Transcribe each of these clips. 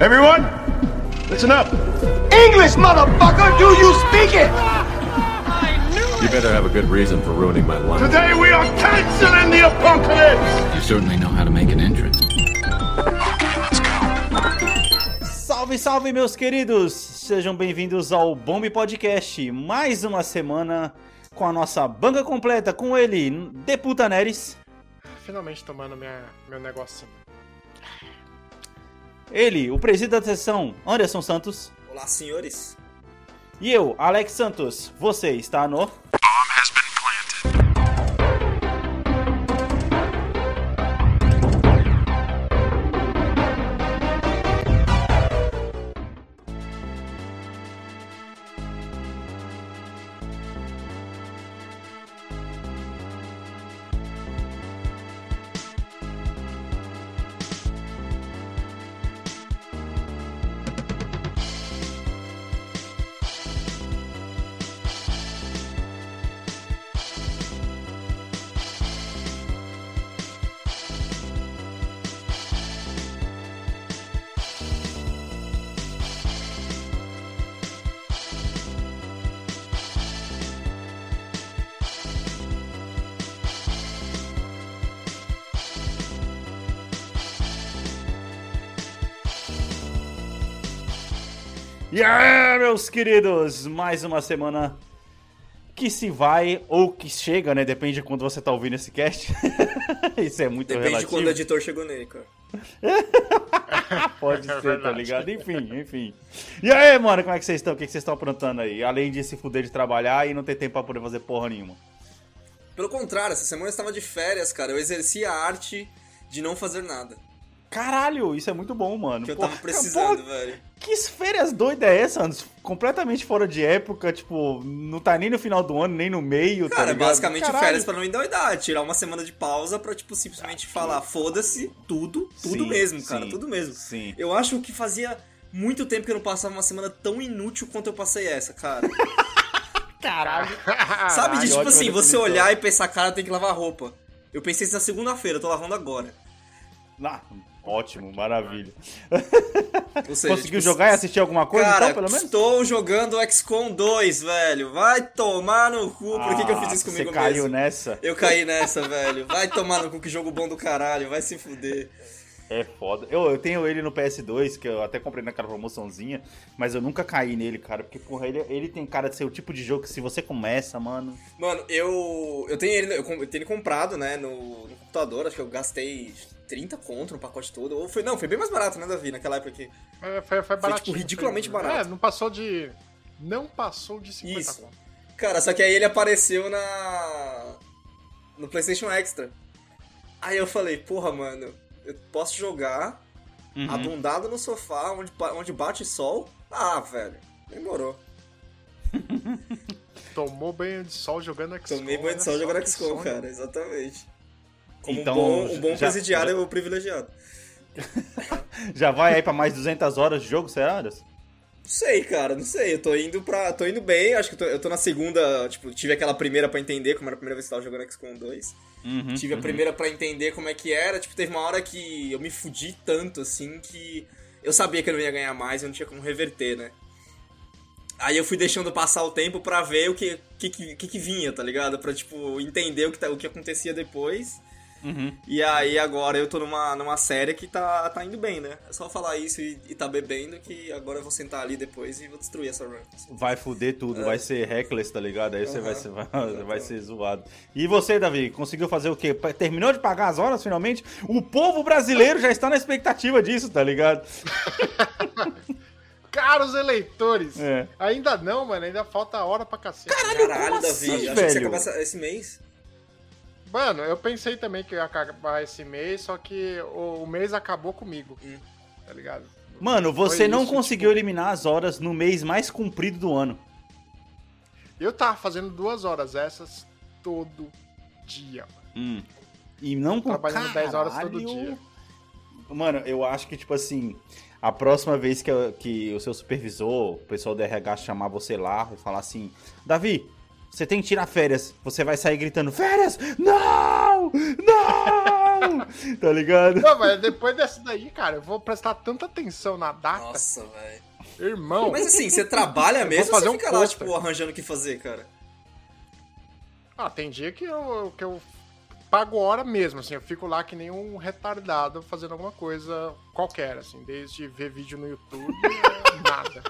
Everyone, listen up. English, motherfucker! Do you speak it? You better have a good reason for ruining my life. Today we are canceling the apocalypse. You certainly know how to make an entrance. Salve, salve, meus queridos! Sejam bem-vindos ao Bomb Podcast. Mais uma semana com a nossa banca completa, com ele, Deputa Neres. Finalmente tomando minha, meu negocinho. Ele, o presidente da sessão, Anderson Santos. Olá, senhores. E eu, Alex Santos. Você está no. Meus queridos, mais uma semana que se vai ou que chega, né? Depende de quando você tá ouvindo esse cast. Isso é muito Depende de relativo. quando o editor chegou nele, cara. Pode É ser, tá verdade. ligado? Enfim, enfim. E aí, mano, como é que vocês estão? O que que vocês estão aprontando aí? Além de se fuder de trabalhar e não ter tempo pra poder fazer porra nenhuma. Pelo contrário, essa semana eu estava de férias, cara. Eu exerci a arte de não fazer nada. Caralho, isso é muito bom, mano. Que eu Porra, tava precisando, porra, velho. Que férias doida é essa, Anderson? Completamente fora de época, tipo, não tá nem no final do ano, nem no meio, tá Cara, ligado? basicamente Caralho. férias pra não endoidar. Tirar uma semana de pausa pra, tipo, simplesmente falar, foda-se, tudo, tudo Sim, mesmo, cara, sim, tudo mesmo. sim. Eu acho que fazia muito tempo que eu não passava uma semana tão inútil quanto eu passei essa, cara. Caralho. Sabe de, tipo assim, você definição. olhar e pensar, cara, tem que lavar roupa. Eu pensei isso na segunda-feira, eu tô lavando agora. Ah, ótimo, maravilha. Seja, Conseguiu tipo, jogar e assistir alguma coisa, Cara, então, pelo menos? estou jogando XCOM 2, velho. Vai tomar no cu. Por que, que eu fiz isso Ah, comigo Você caiu mesmo? nessa? Eu caí nessa, velho. Vai tomar no cu, que jogo bom do caralho. Vai se fuder. É foda. Eu, eu tenho ele no PS2, que eu até comprei naquela promoçãozinha, mas eu nunca caí nele, cara. Porque, porra, ele, ele tem cara de ser o tipo de jogo que se você começa, mano. Mano, eu. Eu tenho ele. Eu eu tenho ele comprado, né, no, no computador. Acho que eu gastei 30 conto no pacote todo. Ou foi. Não, foi bem mais barato, né, Davi? Naquela época aqui. É, foi, foi baratinho. tipo, ridiculamente foi- barato. É, não passou de... Não passou de 50 Isso. conto. Cara, só que aí ele apareceu na. No PlayStation Extra. Aí eu falei, porra, mano, eu posso jogar Uhum. abundado no sofá, onde, onde bate sol. Ah, velho, demorou. Tomou banho de sol jogando XCOM. Tomei banho de olha sol jogando que XCOM, cara, exatamente. Como Então, um bom, um bom já- presidiário já- é o privilegiado. Já vai aí pra mais de 200 horas de jogo, será, Anderson? Não sei, cara, não sei. Eu tô indo pra. tô indo bem, acho que eu tô, eu tô na segunda. Tipo, tive aquela primeira pra entender, como era a primeira vez que eu tava jogando XCOM 2. Uhum, Tive a uhum. primeira pra entender como é que era. Tipo, teve uma hora que eu me fudi tanto, assim, que eu sabia que eu não ia ganhar mais e eu não tinha como reverter, né? Aí eu fui deixando passar o tempo pra ver o que, que, que, que, que vinha, tá ligado? Pra, tipo, entender o que, tá- o que acontecia depois. Uhum. E aí agora eu tô numa, numa série que tá, tá indo bem, né? É só falar isso e, e tá bebendo que agora eu vou sentar ali depois e vou destruir essa run. Vai fuder tudo, vai ser reckless, tá ligado? Aí você Aham. vai, ser, vai, vai ser zoado. E você, Davi, conseguiu fazer o quê? Terminou de pagar as horas finalmente? O povo brasileiro já está na expectativa disso, tá ligado? Caros eleitores! É. Ainda não, mano. Ainda falta hora pra cacete. Caralho, como Davi. assim, Achei que você velho? essa- esse mês. Mano, eu pensei também que ia acabar esse mês, só que o, o mês acabou comigo. Hum. Tá ligado? Mano, você Foi não isso, conseguiu tipo- eliminar as horas no mês mais comprido do ano. Eu tava fazendo duas horas essas todo dia, mano. Hum. E não com Trabalhando 10 horas todo caralho. dia. Mano, eu acho que, tipo assim, a próxima vez que, eu- que o seu supervisor, o pessoal do RH chamar você lá e falar assim, Davi, você tem que tirar férias. Você vai sair gritando, férias? Não! Não! Tá ligado? Não, mas depois dessa daí, cara, eu vou prestar tanta atenção na data. Nossa, velho. Irmão. Mas assim, você trabalha mesmo fazer ou um você fica lá, tipo, arranjando o que fazer, cara? Ah, tem dia que eu, que eu pago hora mesmo, assim, eu fico lá que nem um retardado fazendo alguma coisa qualquer, assim, desde ver vídeo no YouTube, nada.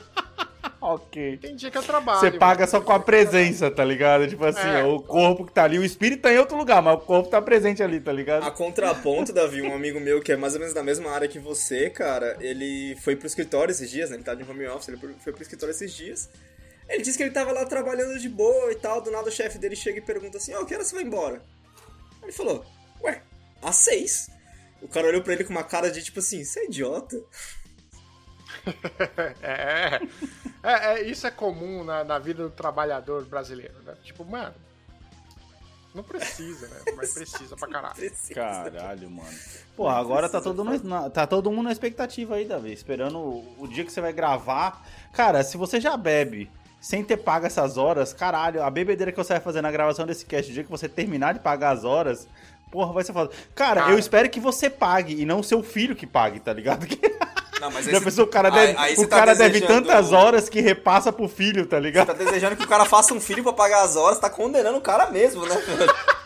Ok. Tem dia que eu trabalho. Você paga só com a presença, tá ligado? Tipo assim, É. o corpo que tá ali, o espírito tá em outro lugar, mas o corpo tá presente ali, tá ligado? A contraponto, Davi, um amigo meu que é mais ou menos da mesma área que você, cara, ele foi pro escritório esses dias, né? Ele tá de home office, ele foi pro escritório esses dias. Ele disse que ele tava lá trabalhando de boa e tal, do nada o chefe dele chega e pergunta assim, ó, que hora você vai embora? Ele falou, ué, às seis. O cara olhou pra ele com uma cara de tipo assim, você é idiota? É, é, é, isso é comum na, na vida do trabalhador brasileiro, né? Tipo, mano, não precisa, né? Mas precisa pra caralho. Caralho, mano. Porra, agora tá todo, mundo na, tá todo mundo na expectativa aí, Davi. Esperando o, o dia que você vai gravar. Cara, se você já bebe sem ter pago essas horas, caralho, a bebedeira que você vai fazer na gravação desse cast, o dia que você terminar de pagar as horas, porra, vai ser foda. Cara, Cara. eu espero que você pague e não o seu filho que pague, tá ligado? Não, mas aí Já você- pensou, o cara aí- deve, aí você o tá cara deve tantas horas que repassa pro filho, tá Tá ligado? desejando que o cara faça um filho pra pagar as horas, tá condenando o cara mesmo, né?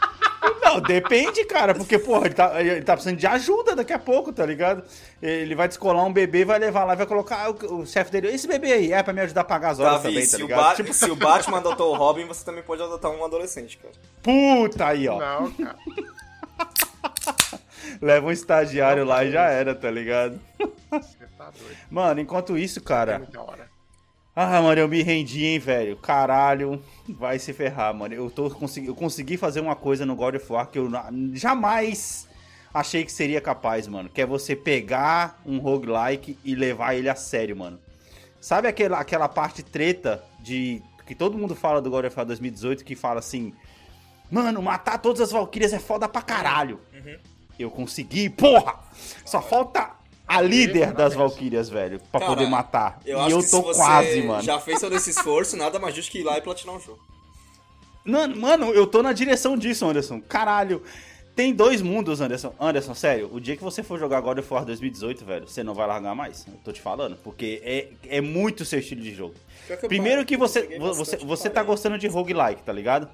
Não, depende, cara, porque, porra, ele tá, ele tá precisando de ajuda daqui a pouco, tá ligado? Ele vai descolar um bebê, vai levar lá, vai colocar o, o chefe dele, esse bebê aí, é pra me ajudar a pagar as horas Davi, também, tá se, o ligado? Ba- Tipo, se o Batman adotou o Robin, você também pode adotar um adolescente, cara. puta aí, ó. Não, cara. Leva um estagiário lá e já era, tá ligado? Você tá doido. Mano, enquanto isso, É cara. muita hora. Ah, mano, eu me rendi, hein, velho. Caralho, vai se ferrar, mano. Eu, tô, consegui, eu consegui fazer uma coisa no God of War que eu jamais achei que seria capaz, mano. Que é você pegar um roguelike e levar ele a sério, mano. Sabe aquela, aquela parte treta de. que todo mundo fala do God of War 2018 que fala assim. Mano, matar todas as Valkyrias é foda pra caralho. Eu consegui, porra! Só falta a líder das Valkyrias, velho, pra Cara, poder matar. Eu e eu que tô se você quase, mano. já fez todo esse esforço, nada mais justo que ir lá e platinar um jogo. Mano, mano, eu tô na direção disso, Anderson. Caralho. Tem dois mundos, Anderson. Anderson, sério, o dia que você for jogar God of War 2018, velho, você não vai largar mais. Eu tô te falando. Porque é, é muito seu estilo de jogo. Que Primeiro que você, você, bastante, você tá gostando de roguelike, tá ligado?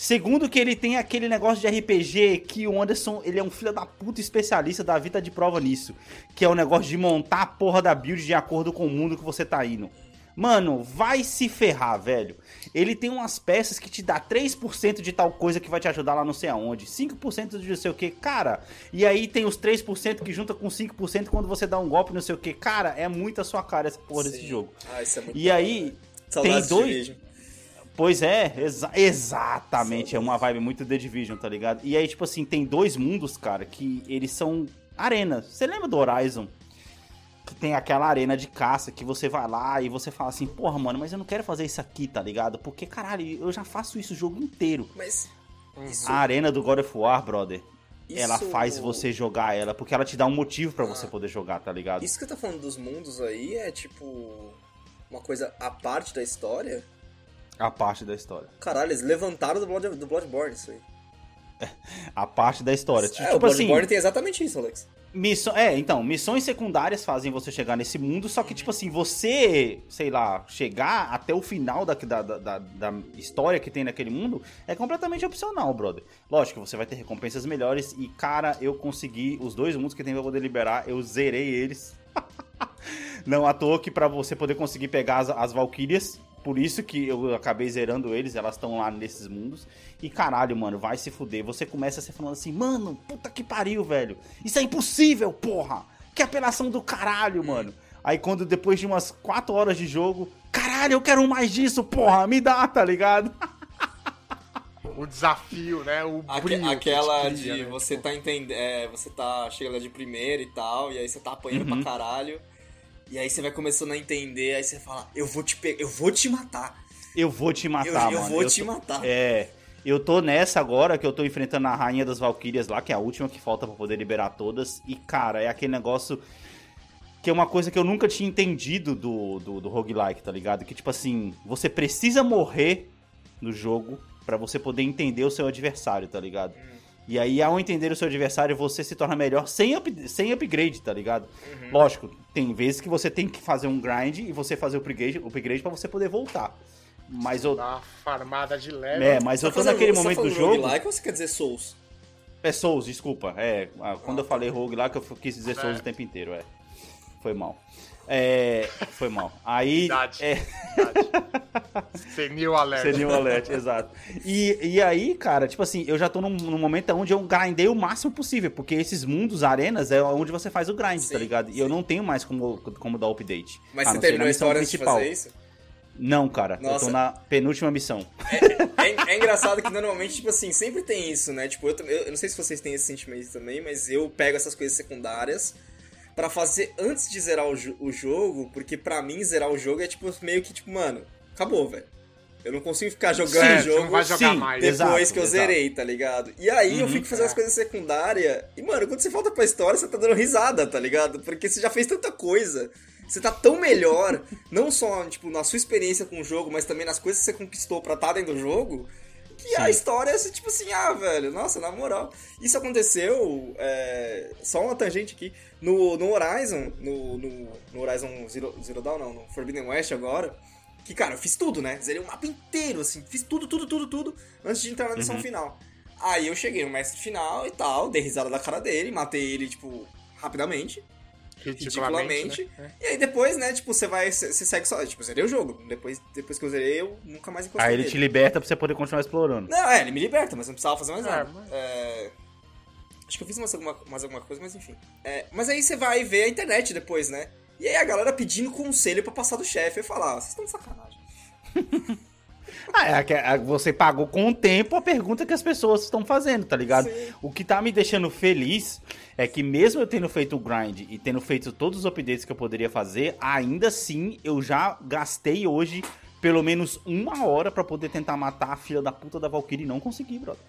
Segundo que ele tem aquele negócio de RPG que o Anderson, ele é um filho da puta especialista da vida de prova nisso. Que é o negócio de montar a porra da build de acordo com o mundo que você tá indo. Mano, vai se ferrar, velho. Ele tem umas peças que te dá 3% de tal coisa que vai te ajudar lá não sei aonde. 5% de não sei o que, cara. E aí tem os 3% que junta com 5% quando você dá um golpe não sei o que. Cara, é muito a sua cara essa porra desse Sim. jogo. Ah, isso é muito E hora, aí, velho. tem dois. Pois é, exa- exatamente. É uma vibe muito The Division, tá ligado? E aí, tipo assim, tem dois mundos, cara, que eles são arenas. Você lembra do Horizon? Que tem aquela arena de caça que você vai lá e você fala assim, porra, mano, mas eu não quero fazer isso aqui, tá ligado? Porque, caralho, eu já faço isso o jogo inteiro. Mas isso, A arena do God of War, brother, ela isso- faz você jogar ela, porque ela te dá um motivo pra você poder jogar, tá ligado? Isso que eu tô falando dos mundos aí é tipo uma coisa à parte da história. A parte da história. Caralho, eles levantaram do, Blood, do Bloodborne isso aí. A parte da história. é, o tipo assim, Bloodborne tem exatamente isso, Alex. Missão, é, então, missões secundárias fazem você chegar nesse mundo, só que, tipo assim, você, sei lá, chegar até o final da, da, da, da história que tem naquele mundo é completamente opcional, brother. Lógico, você vai ter recompensas melhores e, cara, eu consegui os dois mundos que tem pra poder liberar, eu zerei eles. Não à toa que pra você poder conseguir pegar as, as Valkyrias, por isso que eu acabei zerando eles, elas estão lá nesses mundos. E caralho, mano, vai se fuder. Você começa a se falando assim, mano, puta que pariu, velho. Isso é impossível, porra. Que apelação do caralho, mano. Aí quando depois de umas 4 horas de jogo, caralho, eu quero mais disso, porra, me dá, tá ligado? O desafio, né? O brilho que aquela cria, de né? você tá entendendo. É, você tá chegando de primeira e tal, e aí você tá apanhando Uhum. pra caralho. E aí você vai começando a entender, aí você fala, eu vou te pegar, eu vou te matar. Eu vou te Eu, matar, eu mano. vou te tô- matar. É. Eu tô nessa agora que eu tô enfrentando a Rainha das Valquírias lá, que é a última que falta pra poder liberar todas. E, cara, é aquele negócio que é uma coisa que eu nunca tinha entendido do, do, do roguelike, tá ligado? Que, tipo assim, você precisa morrer no jogo pra você poder entender o seu adversário, tá ligado? E aí, ao entender o seu adversário, você se torna melhor sem, up, sem upgrade, tá ligado? Uhum. Lógico, tem vezes que você tem que fazer um grind e você fazer o upgrade, o upgrade pra você poder voltar. Mas eu. Dá uma farmada de leve. É, mas eu tô Tá naquele momento do tá jogo. roguelike ou você quer dizer Souls? É Souls, desculpa. É, ah, quando eu falei rogue lá, que eu quis dizer Souls É. o tempo inteiro, é. Foi mal. É, foi mal. Aí. Idade. É, Senil alerta. seria um alert, exato. E, e aí, cara, tipo assim, eu já tô num, num momento onde eu grindei o máximo possível, porque esses mundos, arenas, é onde você faz o grind, Sim, tá ligado? E eu não tenho mais como, como dar update. Mas a você terminou a missão história antes de fazer isso? Não, cara, eu Nossa. tô na penúltima missão. É, é engraçado que normalmente, tipo assim, sempre tem isso, né? Tipo, eu, eu, eu não sei se vocês têm esse sentimento também, mas eu pego essas coisas secundárias pra fazer antes de zerar o, o jogo, porque pra mim zerar o jogo é tipo meio que tipo, mano, acabou, velho. Eu não consigo ficar jogando Sim, o jogo não vai jogar sim, mais. depois Exato, que eu exato. zerei, tá ligado? E aí eu Uhum, fico fazendo as é. coisas secundárias. E, mano, quando você volta pra história, você tá dando risada, tá ligado? Porque você já fez tanta coisa. Você tá tão melhor, não só, tipo, na sua experiência com o jogo, mas também nas coisas que você conquistou pra estar dentro do jogo, que a Sim. história é tipo assim, ah, velho, nossa, na moral. Isso aconteceu, é, só uma tangente aqui, no, no Horizon, no, no, no Horizon Zero, Zero Dawn, não, no Forbidden West agora, que, cara, eu fiz tudo, né? Zerei o mapa inteiro, assim, fiz tudo, tudo, tudo, tudo, antes de entrar na missão final. Aí eu cheguei no mestre final e tal, dei risada da cara dele, matei ele, tipo, rapidamente, ridiculamente. né? E aí depois, né, tipo, você vai, você segue só, tipo, eu zerei o jogo. Depois, depois que eu zerei, eu nunca mais encostei Aí ele nele. te liberta pra você poder continuar explorando. Não, é, ele me liberta, mas não precisava fazer mais É, nada. mas- É, Acho que eu fiz mais alguma, mais alguma coisa, mas enfim. É, Mas aí você vai ver a internet depois, né? E aí a galera pedindo conselho pra passar do chefe. Eu falar, ah, vocês estão de sacanagem. Ah, é, que- é, você pagou com o tempo a pergunta que as pessoas estão fazendo, tá ligado? Sim. O que tá me deixando feliz é que mesmo eu tendo feito o grind e tendo feito todos os updates que eu poderia fazer, ainda assim eu já gastei hoje pelo menos uma hora pra poder tentar matar a filha da puta da Valkyrie e não consegui, brother.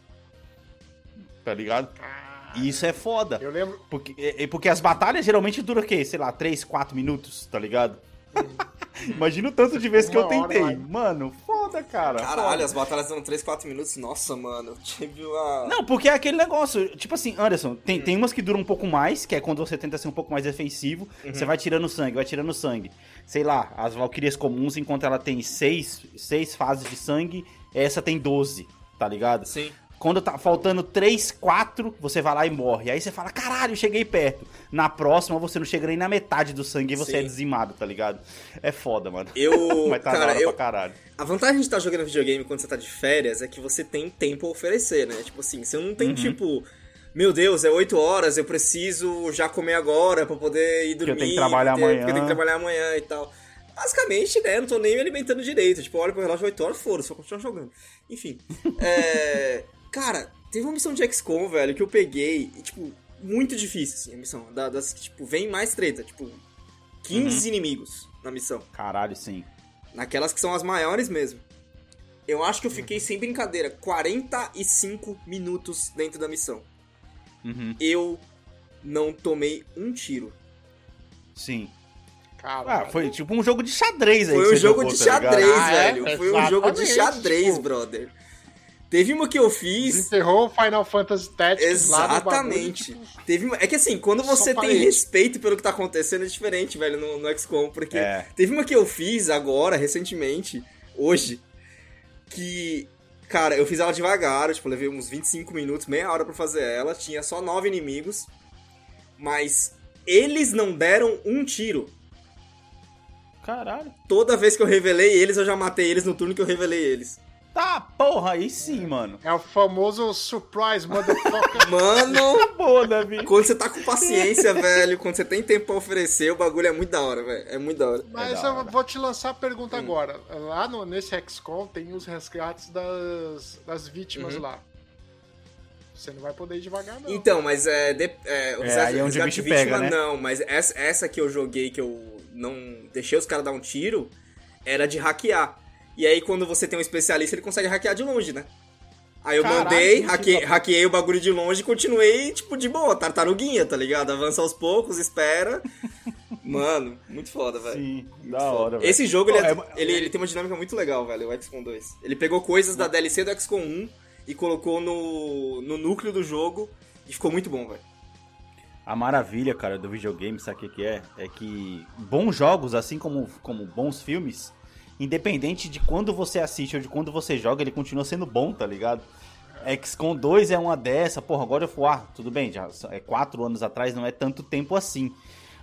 Tá ligado? E isso é foda. Eu lembro. Porque, é- porque as batalhas geralmente duram o quê? Sei lá, 3, 4 minutos, tá ligado? Imagina o tanto de vezes que eu tentei. Mano, foda, cara. Caralho, foda. as batalhas dão 3, 4 minutos. Nossa, mano. Tive uma. Não, porque é aquele negócio, tipo assim, Anderson, tem, tem umas que duram um pouco mais, que é quando você tenta ser um pouco mais defensivo, você vai tirando sangue, vai tirando sangue. Sei lá, as Valkyrias comuns, enquanto ela tem seis, seis fases de sangue, essa tem 12, tá ligado? Sim. Quando tá faltando 3, 4, você vai lá e morre. Aí você fala, caralho, cheguei perto. Na próxima, você não chega nem na metade do sangue e você Sim. é dizimado, tá ligado? É foda, mano. Eu. Mas tá cara, eu, pra caralho. A vantagem de estar jogando videogame quando você tá de férias é que você tem tempo a oferecer, né? Tipo assim, você não Uhum. tem tipo. Meu Deus, é 8 horas, eu preciso já comer agora pra poder ir eu dormir. tenho que trabalhar porque- Porque eu amanhã. tenho que trabalhar amanhã e tal. Basicamente, né? Não tô nem me alimentando direito. Tipo, olha pro relógio 8 horas, foda-se, vou continuar jogando. Enfim. é. Cara, teve uma missão de XCOM, velho, que eu peguei e, tipo, muito difícil, assim, a missão. Da- Das que, tipo, vem mais treta. Tipo, 15 Uhum. inimigos na missão. Caralho, sim. Naquelas que são as maiores mesmo. Eu acho que eu fiquei sem brincadeira 45 minutos dentro da missão. Uhum, Eu não tomei um tiro. sim. Cara, Ah, foi tipo um jogo de xadrez aí. Foi um jogo jogou, de tá xadrez, Ah, é? velho. Foi um jogo de xadrez, tipo. brother. Teve uma que eu fiz. desenterrou o Final Fantasy Tactics lá Exatamente. tipo, Teve uma- É que assim, quando Só você tem parede. respeito pelo que tá acontecendo, é diferente, velho, no, no XCOM. Porque É. teve uma que eu fiz agora, recentemente, hoje, que. Cara, eu fiz ela devagar, eu, tipo, levei uns 25 minutos, meia hora pra fazer ela. Tinha só nove inimigos. Mas eles não deram um tiro. Caralho. Toda vez que eu revelei eles, eu já matei eles no turno que eu revelei eles. Tá, porra, aí sim, mano. É o famoso surprise, motherfucker. Mano, Tá boa, Davi. quando você tá com paciência, velho, quando você tem tempo pra oferecer, o bagulho é muito da hora, velho. É muito da hora. Mas da eu hora. vou te lançar a pergunta agora. Lá no, nesse XCOM tem os resgates das, das vítimas Uhum. lá. Você não vai poder ir devagar, não. Então, mas é. de- é, o É, resgate- aí é onde o bicho pega, né? Não, mas essa, essa que eu joguei, que eu não deixei os caras dar um tiro, era de hackear. E aí, quando você tem um especialista, ele consegue hackear de longe, né? Aí eu Caralho, mandei, que hackeei, o bagulho de longe e continuei, tipo, de boa, tartaruguinha, tá ligado? Avança aos poucos, espera. Mano, muito foda, velho. Sim, Muito da foda. hora, velho. Esse jogo, ele, Pô, é- é- ele, ele tem uma dinâmica muito legal, velho, o XCOM 2. Ele pegou coisas da DLC do XCOM 1 e colocou no, no núcleo do jogo e ficou muito bom, velho. A maravilha, cara, do videogame, sabe o que, é? É que bons jogos, assim como, como bons filmes, independente de quando você assiste ou de quando você joga, ele continua sendo bom, tá ligado? XCOM 2 é uma dessa, porra, God of War, tudo bem, já é quatro anos atrás, não é tanto tempo assim.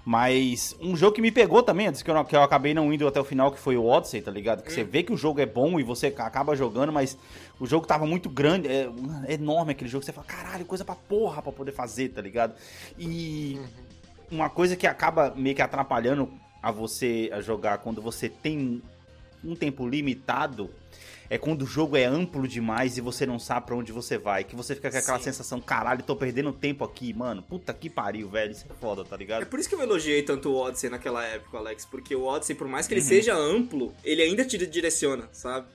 Mas um jogo que me pegou também, antes que eu, que eu acabei não indo até o final, que foi o Odyssey, tá ligado? Que você vê que o jogo é bom e você acaba jogando, mas o jogo tava muito grande, é, é enorme aquele jogo, você fala, caralho, coisa pra porra pra poder fazer, tá ligado? E uma coisa que acaba meio que atrapalhando a você a jogar quando você tem um tempo limitado é quando o jogo é amplo demais e você não sabe pra onde você vai. Que você fica com aquela Sim. sensação, caralho, tô perdendo tempo aqui, mano. Puta que pariu, velho. Isso é foda, tá É ligado? por isso que eu elogiei tanto o Odyssey naquela época, Alex, porque o Odyssey, por mais que Uhum. ele seja amplo, ele ainda te direciona, sabe?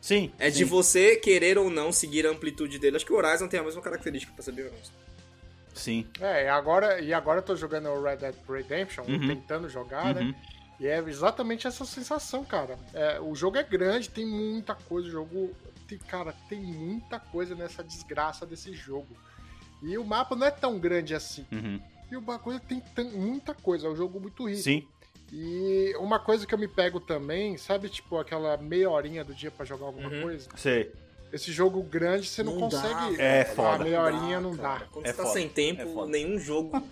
Sim. É de sim. você querer ou não seguir a amplitude dele. Acho que o Horizon tem a mesma característica, pra ser bem honesto. Sim. É, e agora, e agora eu tô jogando o Red Dead Redemption, Uhum. tentando jogar, Uhum. né? E é exatamente essa sensação, cara. É, o jogo é grande, tem muita coisa, o jogo. Tem, cara, tem muita coisa nessa desgraça desse jogo. E o mapa não é tão grande assim. Uhum. E o bagulho tem muita coisa, é um jogo muito rico. Sim. E uma coisa que eu me pego também, sabe, tipo, aquela meia horinha do dia pra jogar alguma Uhum. coisa? Sei. Esse jogo grande você não, Não dá, consegue. velho. É a foda. meia horinha não cara. dá. Quando É você tá foda, sem é tempo, foda. nenhum jogo.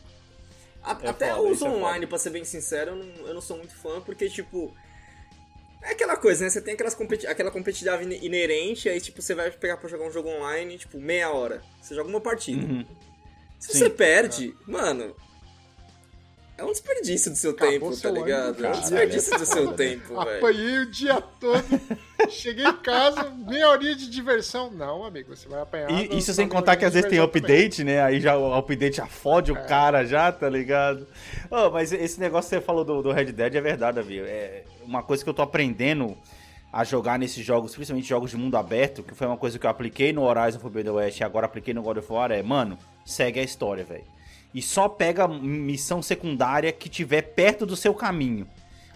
A- É Até foda, isso é online, foda. pra ser bem sincero, eu não, eu não sou muito fã, porque, tipo. É aquela coisa, né? Você tem aquelas competi aquela competitividade ine- inerente, aí, tipo, você vai pegar pra jogar um jogo online, tipo, meia hora. Você joga uma partida. Uhum. Se Sim. você perde, mano. É um desperdício do seu Acabou tempo, tá seu ânimo, ligado? É um desperdício do seu tempo, velho. Apanhei o dia todo. Cheguei em casa, meia horinha de diversão. Não, amigo, você vai apanhar. E isso sem contar que às vezes tem diversão também. update, né? Aí já o update já fode o cara já, tá ligado? Ô, mas esse negócio que você falou do, do Red Dead é verdade, Davi. É uma coisa que eu tô aprendendo a jogar nesses jogos, principalmente jogos de mundo aberto, que foi uma coisa que eu apliquei no Horizon Forbidden West e agora apliquei no God of War, é, mano, segue a história, velho. E só pega missão secundária que tiver perto do seu caminho.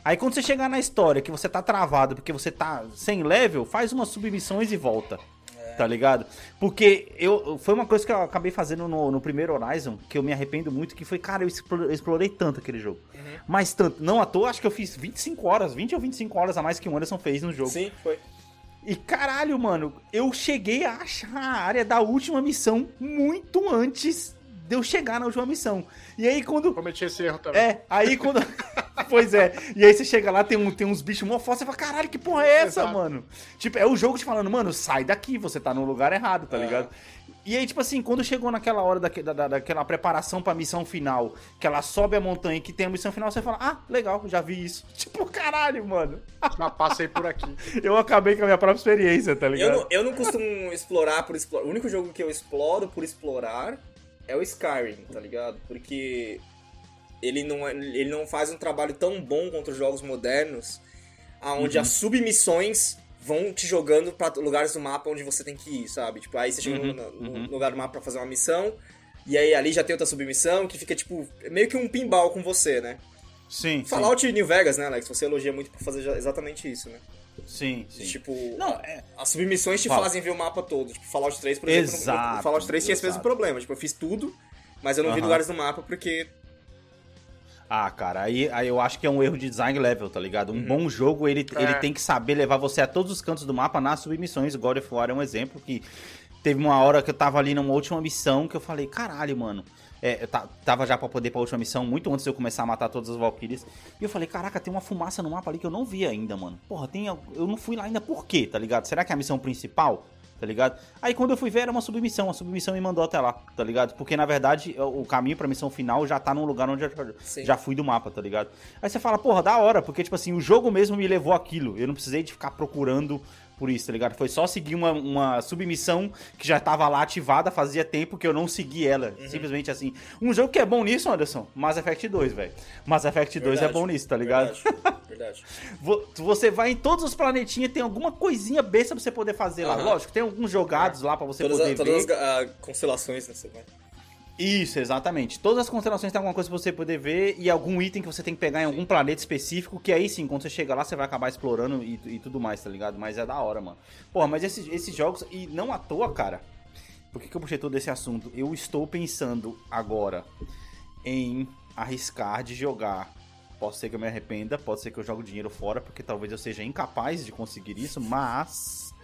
Aí quando você chegar na história que você tá travado porque você tá sem level, faz umas submissões e volta. Tá ligado? Porque eu foi uma coisa que eu acabei fazendo no, no primeiro Horizon, que eu me arrependo muito, que foi, cara, eu explo- eu explorei tanto aquele jogo. Mas tanto, não à toa, acho que eu fiz 25 horas, 20 ou 25 horas a mais que o Anderson fez no jogo. Sim, foi. E caralho, mano, eu cheguei a achar a área da última missão muito antes de eu chegar na última missão. E aí quando Cometi esse erro também. é, aí quando. pois é. E aí você chega lá, tem, um, tem uns bichos mó fortes, você fala, caralho, que porra é essa, Exato. mano? Tipo, é o jogo te falando, mano, sai daqui, você tá no lugar errado, tá É. ligado? E aí, tipo assim, quando chegou naquela hora daque- da, da- daquela preparação pra missão final, que ela sobe a montanha e que tem a missão final, você fala, ah, legal, já vi isso. Tipo, caralho, mano. Já passei por aqui. Eu acabei com a minha própria experiência, tá Eu ligado? não, eu não costumo explorar por explorar. O único jogo que eu exploro por explorar é o Skyrim, tá ligado? Porque ele não, é- ele não faz um trabalho tão bom contra os jogos modernos, aonde Uhum. as submissões vão te jogando pra lugares do mapa onde você tem que ir, sabe? Tipo, aí você chega Uhum, no, no uhum. lugar do mapa pra fazer uma missão, e aí ali já tem outra submissão que fica, tipo, meio que um pinball com você, né? Sim, sim, Fallout e New Vegas, né, Alex? Você elogia muito por fazer exatamente isso, né? Sim, sim. Tipo, Não, é- as submissões te Fala. fazem ver o mapa todo. Tipo, Fallout 3, por exemplo. Exato, no Fallout 3 tinha esse mesmo problema. Tipo, eu fiz tudo, mas eu não vi lugares no mapa porque. Ah, cara, aí, aí eu acho que é um erro de design level, tá ligado? Um Uhum. bom jogo, ele, É. ele tem que saber levar você a todos os cantos do mapa nas submissões. God of War é um exemplo que teve uma hora que eu tava ali numa última missão que eu falei, caralho, mano. É, eu ta- tava já pra poder ir pra última missão, muito antes de eu começar a matar todas as Valkyries. E eu falei, caraca, tem uma fumaça no mapa ali que eu não vi ainda, mano. Porra, tem. Eu não fui lá ainda por quê, tá ligado? Será que é a missão principal? Tá ligado? Aí quando eu fui ver era uma submissão, a submissão me mandou até lá, tá ligado? Porque na verdade o caminho pra missão final já tá num lugar onde eu Sim. já fui do mapa, tá ligado? Aí você fala, porra, da hora, porque tipo assim, o jogo mesmo me levou aquilo. Eu não precisei de ficar procurando por isso, tá ligado? Foi só seguir uma, uma submissão que já tava lá ativada, fazia tempo que eu não segui ela. Uhum. Simplesmente assim. Um jogo que é bom nisso, Anderson, Mass Effect 2, velho. Mass Effect 2 é Verdade. bom nisso, tá ligado? Verdade. Verdade. Vo- Você vai em todos os planetinhas, tem alguma coisinha besta pra você poder fazer lá. Aham. Lógico, tem alguns jogados lá pra você Todas, poder a- todas ver. as ah, constelações, né? Você vai. Isso, exatamente. Todas as constelações têm alguma coisa pra você poder ver e algum item que você tem que pegar em algum planeta específico, que aí sim, quando você chega lá, você vai acabar explorando e, e tudo mais, tá ligado? Mas é da hora, mano. Porra, mas esses, esses jogos, e não à toa, cara, por que, que eu puxei todo esse assunto? Eu estou pensando agora em arriscar de jogar. Pode ser que eu me arrependa, pode ser que eu jogue dinheiro fora, porque talvez eu seja incapaz de conseguir isso, mas.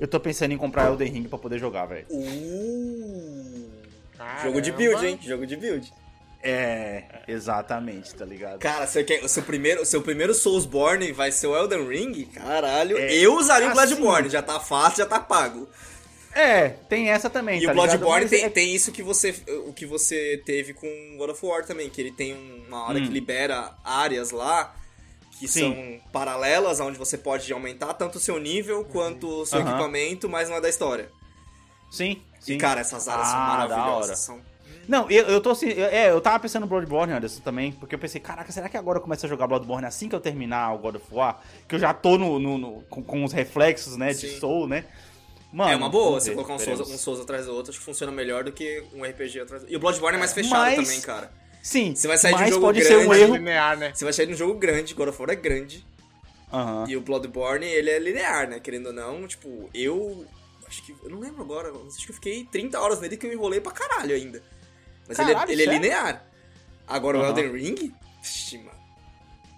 Eu tô pensando em comprar Elden Ring pra poder jogar, velho. Uh, Caramba. jogo de build, hein? Jogo de build. É, exatamente, tá ligado? Cara, você quer, o seu primeiro, o seu primeiro Soulsborne vai ser o Elden Ring? Caralho. É, eu usaria o assim. Bloodborne, já tá fácil, já tá pago. É, tem essa também, E tá o Bloodborne tem, é- tem isso que você, o que você teve com God of War também, que ele tem uma hora Hum. que libera áreas lá que Sim. são paralelas, onde você pode aumentar tanto o seu nível quanto o seu equipamento, mas não é da história. Sim, sim. E cara, essas áreas são Ah, da maravilhosas. hora. São... Não, eu, eu tô assim. eu- É, eu tava pensando no Bloodborne, Anderson, também, porque eu pensei, caraca, será que agora eu começo a jogar Bloodborne assim que eu terminar o God of War? Que eu já tô no, no- no- com, com os reflexos, né, de Sim. Soul, né? Mano, é uma boa você colocar um. Souls, um Souls atrás do outro, acho que funciona melhor do que um RPG atrás do outro. E o Bloodborne é mais fechado Mas- também, cara. Sim, Você vai sair de um mas jogo pode grande, ser um erro. linear, né? Você vai sair de um jogo grande, God of War é grande. Aham. E o Bloodborne, ele é linear, né? Querendo ou não, tipo, eu. Acho que. Eu não lembro agora, mas acho que eu fiquei 30 horas nele que eu enrolei pra caralho ainda. Mas ele, é- Caralho, ele é sério? linear. Agora o Aham. Elden Ring. Vixe, mano.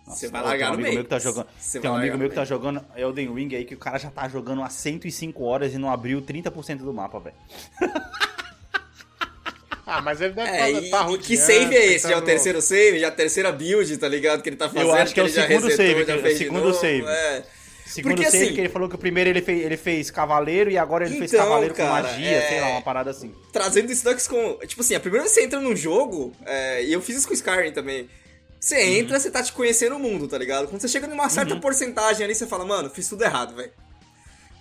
Nossa, Você vai largar um no amigo meio. meu que tá jogando. Tem um amigo meu que tá jogando Elden Ring aí que o cara já tá jogando há 105 horas e não abriu 30% do mapa, velho. Ah, mas ele deve É, tá, e, tá e que save é esse? Já é o terceiro save? Já é a terceira build, tá ligado? Que ele tá fazendo. acho que é o ele já segundo resetou, save, já que- é o segundo novo, save. É. Segundo Porque, assim- que ele falou que o primeiro ele fez, ele fez cavaleiro e agora ele fez Então, cavaleiro cara, com magia, sei lá, é- uma parada assim. trazendo isso daqui com. Tipo assim, a primeira vez que você entra num jogo, é, e eu fiz isso com o Skyrim também. Você Uhum. entra, você tá te conhecendo o mundo, tá ligado? Quando você chega numa certa porcentagem ali, você fala, mano, fiz tudo errado, velho.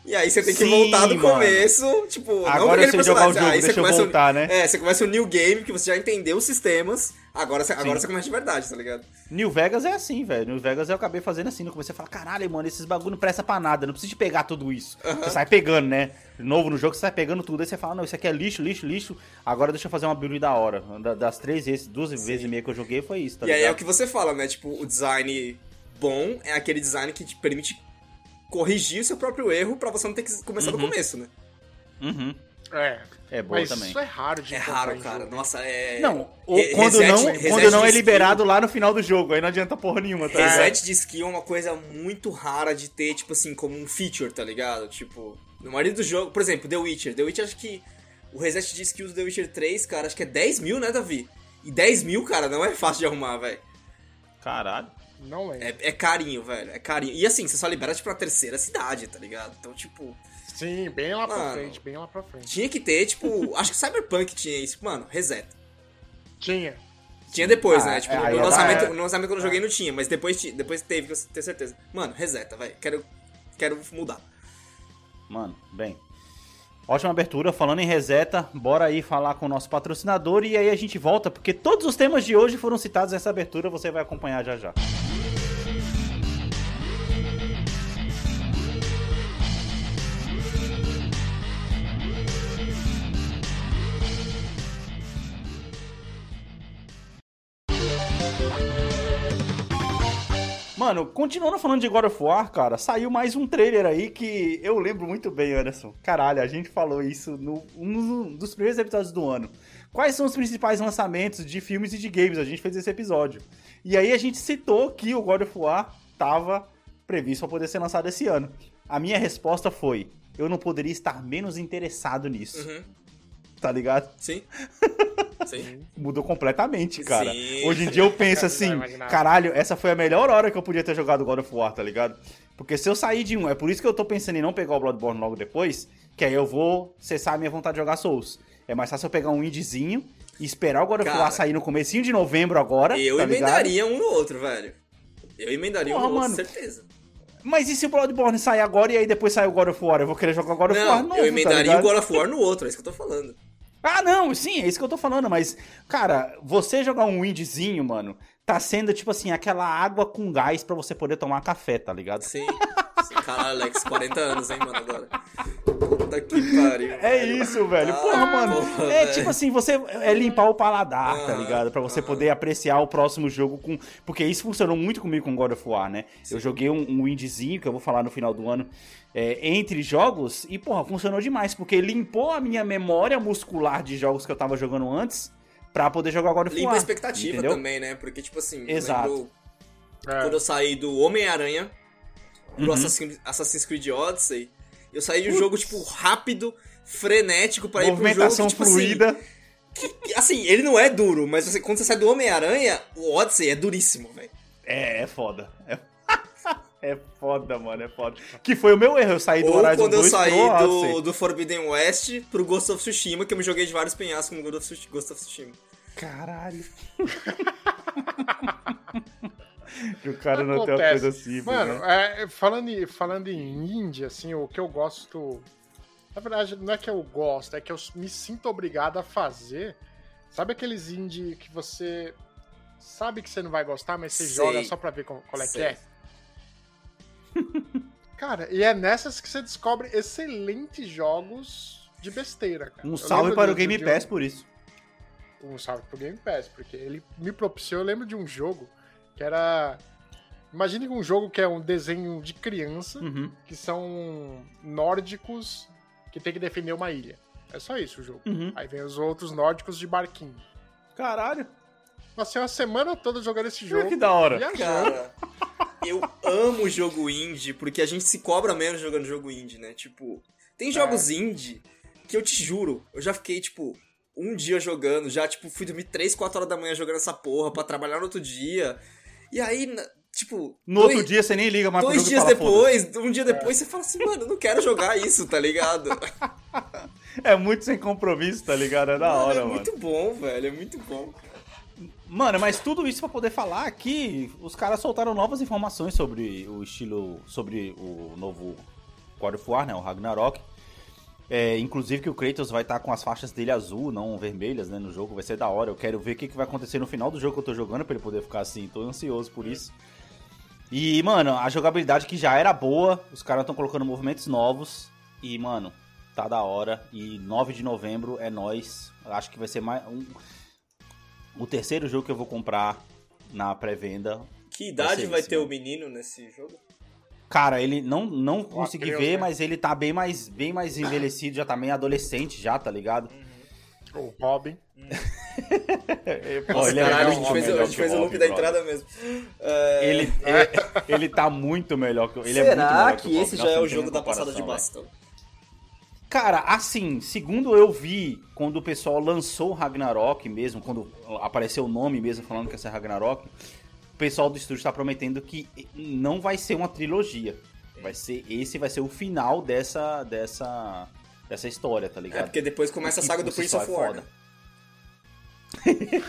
E aí você tem que Sim, voltar do mano. começo, tipo, não Agora aquele eu sei jogar o jogo, aí você deixa eu começa o- voltar, né? É, você começa o new game, que você já entendeu os sistemas, agora você, agora você começa de verdade, tá ligado? New Vegas é assim, velho. New Vegas eu acabei fazendo assim. No começo você fala, caralho, mano, esses bagulho não presta pra nada. Não precisa de pegar tudo isso. Você sai pegando, né? Novo no jogo, você sai pegando tudo. Aí você fala, não, isso aqui é lixo, lixo, lixo. Agora deixa eu fazer uma build da hora. Da- Das três vezes, duas vezes e meia que eu joguei, foi isso, tá e aí é ligado? o que você fala, né? Tipo, o design bom é aquele design que te permite corrigir o seu próprio erro pra você não ter que começar do começo, né? Uhum. É. É boa Mas também. isso é raro de É raro, cara. jogo. Nossa, é. Não, ou Re- quando reset- não, reset quando não é skill- liberado lá no final do jogo. Aí não adianta porra nenhuma, tá ligado? Reset de skill é uma coisa muito rara de ter, tipo assim, como um feature, tá ligado? Tipo, no maioria do jogo, por exemplo, The Witcher. The Witcher, acho que o reset de skills do The Witcher 3, cara, acho que é 10 mil, né, Davi? E 10 mil, cara, não é fácil de arrumar, velho. Caralho. Não lembro. É, é carinho, velho. É carinho. E assim, você só libera, tipo, na terceira cidade, tá ligado? Então, tipo, Sim, bem lá pra Mano. frente, bem lá pra frente. tinha que ter, tipo, acho que Cyberpunk tinha isso. Mano, reseta. Tinha. Tinha depois, Ah, né? Tipo, é, no, é lançamento, da- no lançamento quando eu joguei não tinha, mas depois, depois teve, que eu ter certeza. Mano, reseta, velho. Quero, quero mudar. Mano, bem. Ótima abertura. Falando em reseta, bora aí falar com o nosso patrocinador e aí a gente volta, porque todos os temas de hoje foram citados nessa abertura, você vai acompanhar já já. Mano, continuando falando de God of War, cara, saiu mais um trailer aí que eu lembro muito bem, Anderson. Caralho, a gente falou isso no um dos primeiros episódios do ano. Quais são os principais lançamentos de filmes e de games? A gente fez esse episódio. E aí a gente citou que o God of War tava previsto para poder ser lançado esse ano. A minha resposta foi: eu não poderia estar menos interessado nisso. Uhum. Tá ligado? Sim. Sim. Mudou completamente, cara. Sim. Hoje em dia eu penso Não assim, caralho, essa foi a melhor hora que eu podia ter jogado God of War, tá ligado? Porque se eu sair de um, é por isso que eu tô pensando em não pegar o Bloodborne logo depois, que aí eu vou cessar a minha vontade de jogar Souls. É mais fácil eu pegar um indiezinho e esperar o God of War sair no comecinho de novembro agora, Eu tá ligado? emendaria um no outro, velho. Eu emendaria Porra, um no outro, mano. certeza. Mas e se o Bloodborne sair agora e aí depois sair o God of War? Eu vou querer jogar o God of War Não, novo, eu tá emendaria ligado? o God of War no outro, é isso que eu tô falando. Ah, não, sim, é isso que eu tô falando, mas, cara, você jogar um indiezinho, mano, tá sendo, tipo assim, aquela água com gás pra você poder tomar café, tá ligado? Sim. Sim. Caralho, Alex, 40 anos, hein, mano, agora. Puta que pariu. É isso, velho. Ah, Porra, mano. porra, é velho. tipo assim, você é limpar o paladar, tá Aham, ligado? Pra você aham. poder apreciar o próximo jogo com. Porque isso funcionou muito comigo com God of War, né? Eu joguei um, um indiezinho, que eu vou falar no final do ano, é, entre jogos, e, porra, funcionou demais, porque limpou a minha memória muscular de jogos que eu tava jogando antes pra poder jogar God of War. Limpa a expectativa entendeu? também, né? Porque, tipo assim, Exato. eu lembro É. quando eu saí do Homem-Aranha pro Uhum. Assassin- Assassin's Creed Odyssey, eu saí de um jogo, tipo, rápido, frenético pra ir pro jogo que, tipo, fluida. Assim, que- assim, ele não é duro, mas você, quando você sai do Homem-Aranha, o Odyssey é duríssimo, velho. É, é foda. É... é foda, mano, é foda. Que foi o meu erro, eu saí do Ou Horizon quando eu 2 saí do, do Forbidden West pro Ghost of Tsushima, que eu me joguei de vários penhascos no Ghost of Tsushima. Caralho. que o cara não tem uma coisa assim, Mano, né? é, falando, em, falando em indie, assim, o que eu gosto. Na verdade, não é que eu gosto, é que eu me sinto obrigado a fazer. Sabe aqueles indie que você sabe que você não vai gostar, mas você Sei. joga só pra ver qual, qual é Sei. que é? Cara, e é nessas que você descobre excelentes jogos de besteira, cara. Um salve para o Game de um- Pass por isso. um salve pro Game Pass, porque ele me propiciou, eu lembro de um jogo que era. Imagine um jogo que é um desenho de criança, Uhum. que são nórdicos que tem que defender uma ilha. É só isso o jogo. Uhum. Aí vem os outros nórdicos de barquinho. Caralho. Passei uma semana toda jogando esse jogo. que da hora. viajando. Cara, eu amo jogo indie, porque a gente se cobra menos jogando jogo indie, né? Tipo, tem jogos indie que eu te juro, eu já fiquei, tipo, um dia jogando, já, tipo, fui dormir 3, 4 horas da manhã jogando essa porra pra trabalhar no outro dia. E aí, tipo. No dois- outro dia você nem liga mais Dois jogo e dias fala, depois, um dia depois, você fala assim, mano, eu não quero jogar isso, tá ligado? É muito sem compromisso, tá ligado? É da Mano, hora, é mano. muito bom, velho, é muito bom. Mano, mas tudo isso pra poder falar que os caras soltaram novas informações sobre o estilo, sobre o novo God of War, né, o Ragnarok. É, inclusive que o Kratos vai estar com as faixas dele azul, não vermelhas, né, no jogo. Vai ser da hora. Eu quero ver o que, que vai acontecer no final do jogo que eu tô jogando pra ele poder ficar assim. Tô ansioso por isso. E, mano, a jogabilidade que já era boa, os caras estão colocando movimentos novos. E, mano, tá da hora. E 9 de novembro é nós. Acho que vai ser mais um, o terceiro jogo que eu vou comprar na pré-venda. Que idade ser vai ter mano. o menino nesse jogo? Cara, ele não, não consegui Deus, ver, né? mas ele tá bem mais, bem mais envelhecido, já tá meio adolescente já, tá ligado? O Robin. Pô, Nossa, ele é caralho, a muito gente fez, melhor a gente fez o Robin, loop da entrada mesmo. É, Ele, ele, ele tá muito melhor que ele é muito Será melhor que, esse já Nossa, é o jogo da passada de bastão? Cara, assim, segundo eu vi, quando o pessoal lançou o Ragnarok mesmo, quando apareceu o nome mesmo falando que ia ser Ragnarok, o pessoal do estúdio tá prometendo que não vai ser uma trilogia. Vai ser, esse vai ser o final dessa, dessa, dessa história, tá ligado? É, porque depois começa a saga do Prince of é War. né?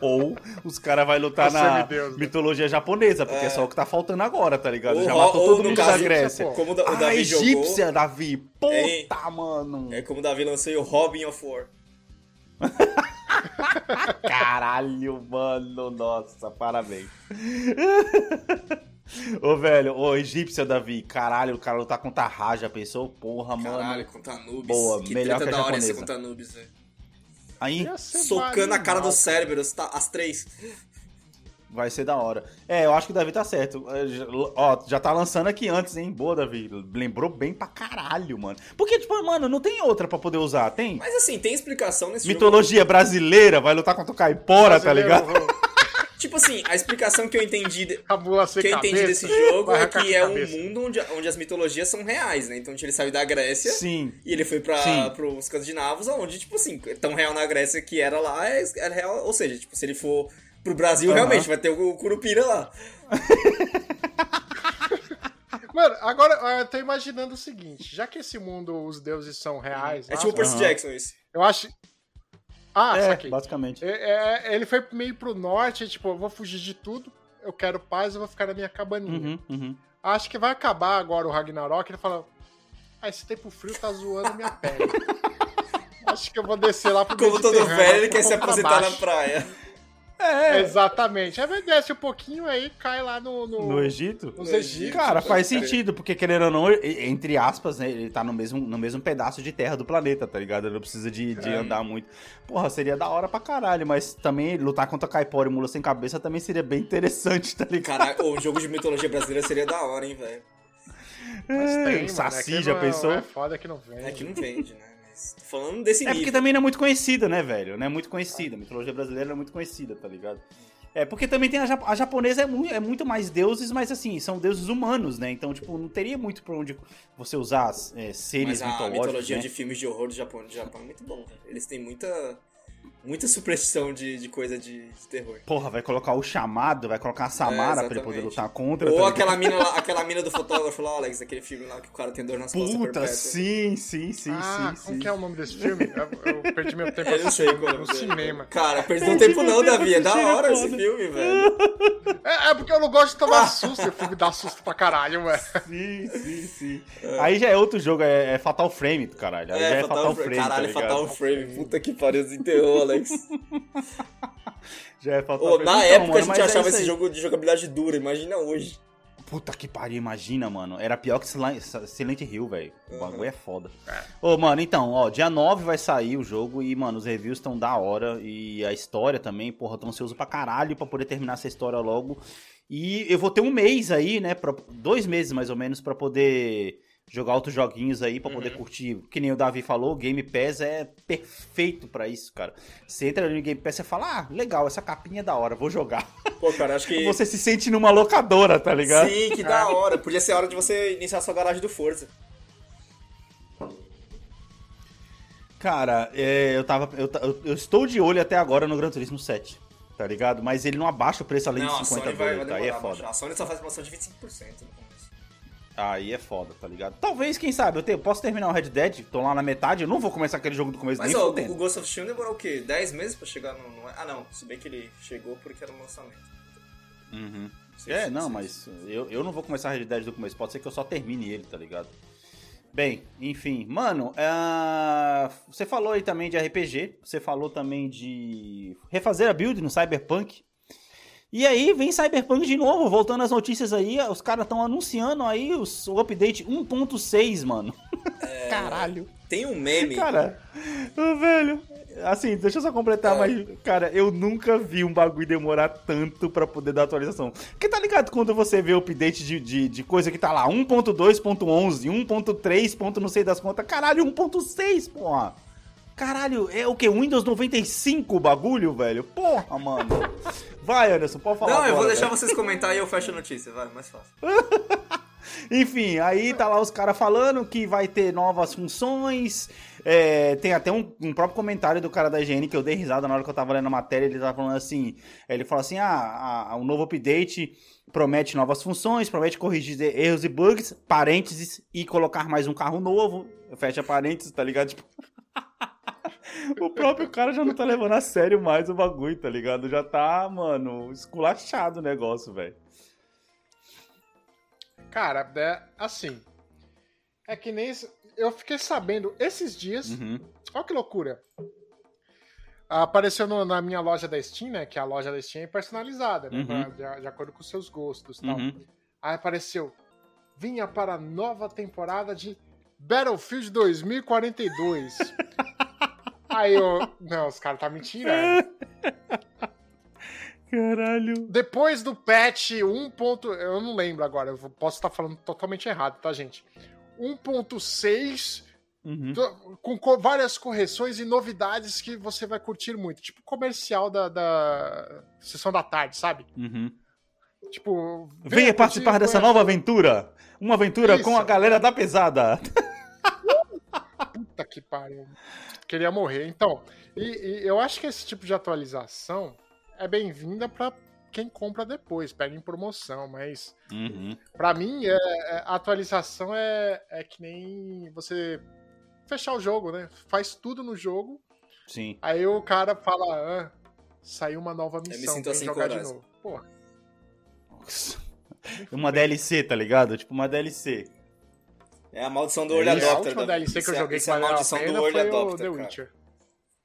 Ou os caras vão lutar na semideus, né? mitologia japonesa, porque é. só o que tá faltando agora, tá ligado? Ou Já matou ou todo no mundo caso, da Grécia. Como o Da- o a Davi egípcia, jogou. Davi. Puta, Hein? mano. É como o Davi lançou o Robin of War. Caralho, mano. Nossa, parabéns. Ô, velho, ô, egípcia, Davi. Caralho, o cara lutar contra a Raja, pensou? Porra, Caralho, mano. contra Anubis. Boa, que melhor treta que a da hora ia ser japonesa. contra Anubis, velho. Aí Ia ser Socando a cara do Cerberus, tá? As três. Vai ser da hora. É, eu acho que o Davi tá certo. É, já- Ó, já tá lançando aqui antes, hein? Boa, Davi. Lembrou bem pra caralho, mano. Porque, tipo, mano, não tem outra pra poder usar, tem? Mas assim, tem explicação nesse jogo. Mitologia brasileira vai lutar contra o Caipora, tá ligado? Tipo assim, a explicação que eu entendi. de- que eu entendi cabeça, desse jogo é que é um cabeça. mundo onde, onde as mitologias são reais, né? Então tipo, ele saiu da Grécia Sim. e ele foi pra, Sim. pros escandinavos, onde, tipo assim, tão real na Grécia que era lá, é, é real. Ou seja, tipo, se ele for pro Brasil, Aham. realmente vai ter o Curupira lá. Mano, agora eu tô imaginando o seguinte: já que esse mundo, os deuses são reais, É lá, tipo o Percy. Jackson isso. eu acho. Ah, É, saquei. basicamente. É, é, ele foi meio pro norte, tipo, eu vou fugir de tudo, eu quero paz, eu vou ficar na minha cabaninha. Uhum, uhum. Acho que vai acabar agora o Ragnarok, ele fala, ah, esse tempo frio tá zoando minha pele. Acho que eu vou descer lá pro Como todo velho, ele quer se aposentar na praia. É, Exatamente. Aí desce um pouquinho, aí cai lá no... no... no Egito. Nos Egípcios. Cara, faz sentido, porque querendo ou não, e- entre aspas, né, ele tá no mesmo, no mesmo pedaço de terra do planeta, tá ligado? Ele não precisa de, de andar muito. Porra, seria da hora pra caralho, mas também lutar contra Caipora e Mula Sem Cabeça também seria bem interessante, tá ligado? Caraca, o jogo de mitologia brasileira seria da hora, hein, velho. Mas tem, É, mano, Saci, é que já não- pensou? É foda que não vem. É que não vende, né? Falando desse É porque nível. também não é muito conhecida, né, velho? Não é muito conhecida. A mitologia brasileira não é muito conhecida, tá ligado? É, porque também tem a, a japonesa é muito, é muito mais deuses, mas assim, são deuses humanos, né? Então, tipo, não teria muito pra onde você usar é, seres Mas a mitológicos, mitologia né? de filmes de horror do Japão, do Japão é muito bom, velho. Eles têm muita, muita supressão de, de coisa de, de terror. Porra, vai colocar o chamado, vai colocar a Samara pra ele poder lutar contra. Ou tá aquela mina, lá, aquela mina do fotógrafo lá, Alex, aquele filme lá que o cara tem dor nas costas Puta, sim, sim, sim, Ah, sim, como sim. que é o nome desse filme? Eu, eu perdi meu tempo Eu não sei qual é o no nome dele. cinema. Cara, perdeu tempo não, Davi. É da hora esse filme, velho. É, é porque eu não gosto de tomar susto, e o filme dá susto pra caralho, velho. Sim, sim, sim. Aí já é outro jogo, é, é Fatal Frame, caralho. Aí já é Fatal, Frame, Caralho, tá? Fatal Frame. Puta que pariu, desenterrou, Alex. Já é Ô, Frame. na Então, época mano, a gente é achava isso esse jogo de jogabilidade dura, imagina hoje. Puta que pariu, imagina, mano. Era pior que Silent Hill, velho. O bagulho é foda. Ô, mano, então, ó, dia 9 vai sair o jogo e, mano, os reviews estão da hora. E a história também, porra, tão ansioso pra caralho pra poder terminar essa história logo. E eu vou ter um mês aí, né? Pra, dois meses mais ou menos, pra poder jogar outros joguinhos aí, pra poder curtir. Que nem o Davi falou, o Game Pass é perfeito pra isso, cara. Você entra no Game Pass e fala, ah, legal, essa capinha é da hora, vou jogar. Pô, cara, acho que. Você se sente numa locadora, tá ligado? Sim, que da hora. Podia ser a hora de você iniciar sua garagem do Forza. Cara, é, eu tava. Eu, eu- estou de olho até agora no Gran Turismo 7, tá ligado? Mas ele não abaixa o preço além não, de a 50 Sony vai, vai dólares, aí demorar é foda. A Sony só faz promoção de 25% no começo. Aí é foda, tá ligado? Talvez, quem sabe, eu te- posso terminar o Red Dead, tô lá na metade, eu não vou começar aquele jogo do começo Mas ó, o Ghost of Tsushima demorou o quê? 10 meses pra chegar no, no- Ah, não. Se bem que ele chegou porque era um lançamento. Uhum. É, não, mas eu, eu não vou começar Red Dead do começo, pode ser que eu só termine ele, tá ligado? Bem, enfim, mano, ah, você falou aí também de RPG, você falou também de refazer a build no Cyberpunk. E aí vem Cyberpunk de novo, voltando às notícias aí, os caras estão anunciando aí os- o update 1.6, mano. Caralho. Tem um meme. Cara, velho, assim, deixa eu só completar, É. mas, cara, eu nunca vi um bagulho demorar tanto pra poder dar atualização. Porque tá ligado quando você vê o update de, de, de coisa que tá lá, 1.2.11, 1.3. ponto não sei das contas, caralho, 1.6, porra. Caralho, é o que? Windows 95 o bagulho, velho? Porra, mano. Vai, Anderson, pode falar Não, eu vou agora, deixar velho. vocês comentar e eu fecho a notícia, vai, mais fácil. Enfim, aí tá lá os caras falando que vai ter novas funções. é, tem até um, um próprio comentário do cara da IGN que eu dei risada na hora que eu tava lendo a matéria. Ele tava falando assim: ele falou assim: ah, a- o novo update promete novas funções, promete corrigir erros e bugs, parênteses, e colocar mais um carro novo. Fecha parênteses, tá ligado? Tipo. O próprio cara já não tá levando a sério mais o bagulho, tá ligado? Já tá, mano, esculachado o negócio, velho. Cara, é assim. É que nem. Eu fiquei sabendo esses dias. Uhum. Olha que loucura. Apareceu no- na minha loja da Steam, né? Que a loja da Steam é personalizada, né? Uhum. de, de acordo com os seus gostos e tal. Uhum. Aí apareceu. Vinha para a nova temporada de Battlefield 2042. Aí eu. Não, os caras tá mentindo. Caralho. Depois do patch 1. ponto- Eu não lembro agora, eu posso estar falando totalmente errado, tá, gente? 1.6 Uhum. com co- várias correções e novidades que você vai curtir muito. Tipo comercial da, da sessão da tarde, sabe? Uhum. Tipo. Venha curtir participar dessa nova aventura. Uma aventura Isso. com a galera da pesada. Puta que pariu. Queria morrer. Então, e, e eu acho que esse tipo de atualização é bem-vinda pra quem compra depois, pega em promoção, mas Uhum. Pra mim, é, é- a atualização é, é que nem você fechar o jogo, né? Faz tudo no jogo, Sim. aí o cara fala, ah, saiu uma nova me missão, sinto tem assim que jogar com de novo. Porra, Uma DLC, tá ligado? Tipo uma DLC. É a maldição do É isso. a Adopter. última Davi. DLC que eu é- joguei que é a a maldição do pena Early foi o Adopter, The cara. Witcher.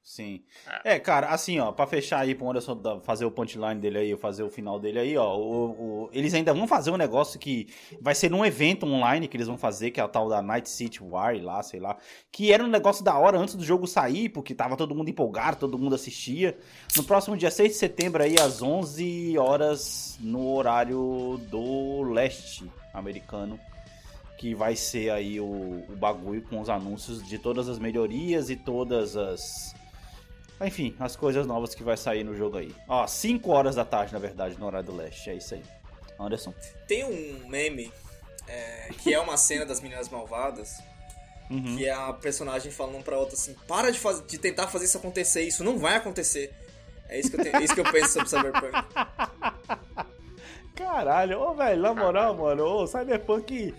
Sim. É, cara, assim, ó, pra fechar aí pro Anderson da- fazer o punchline dele aí, fazer o final dele aí, ó, o- o- eles ainda vão fazer um negócio que vai ser num evento online que eles vão fazer, que é o tal da Night City War lá, sei lá, que era um negócio da hora antes do jogo sair, porque tava todo mundo empolgado, todo mundo assistia. No próximo dia 6 de setembro aí, às 11 horas, no horário do leste americano, que vai ser aí o, o bagulho com os anúncios de todas as melhorias e todas as enfim, as coisas novas que vai sair no jogo aí. Ó, 5 horas da tarde, na verdade, no horário do leste. É isso aí. Anderson. Tem um meme é, que é uma cena das meninas malvadas. Uhum. Que é a personagem falando pra outra assim: para de, faz- de tentar fazer isso acontecer, isso não vai acontecer. É isso que eu, tenho, é isso que eu penso sobre Cyberpunk. Caralho, ô, velho, na moral, mano, ô, Cyberpunk,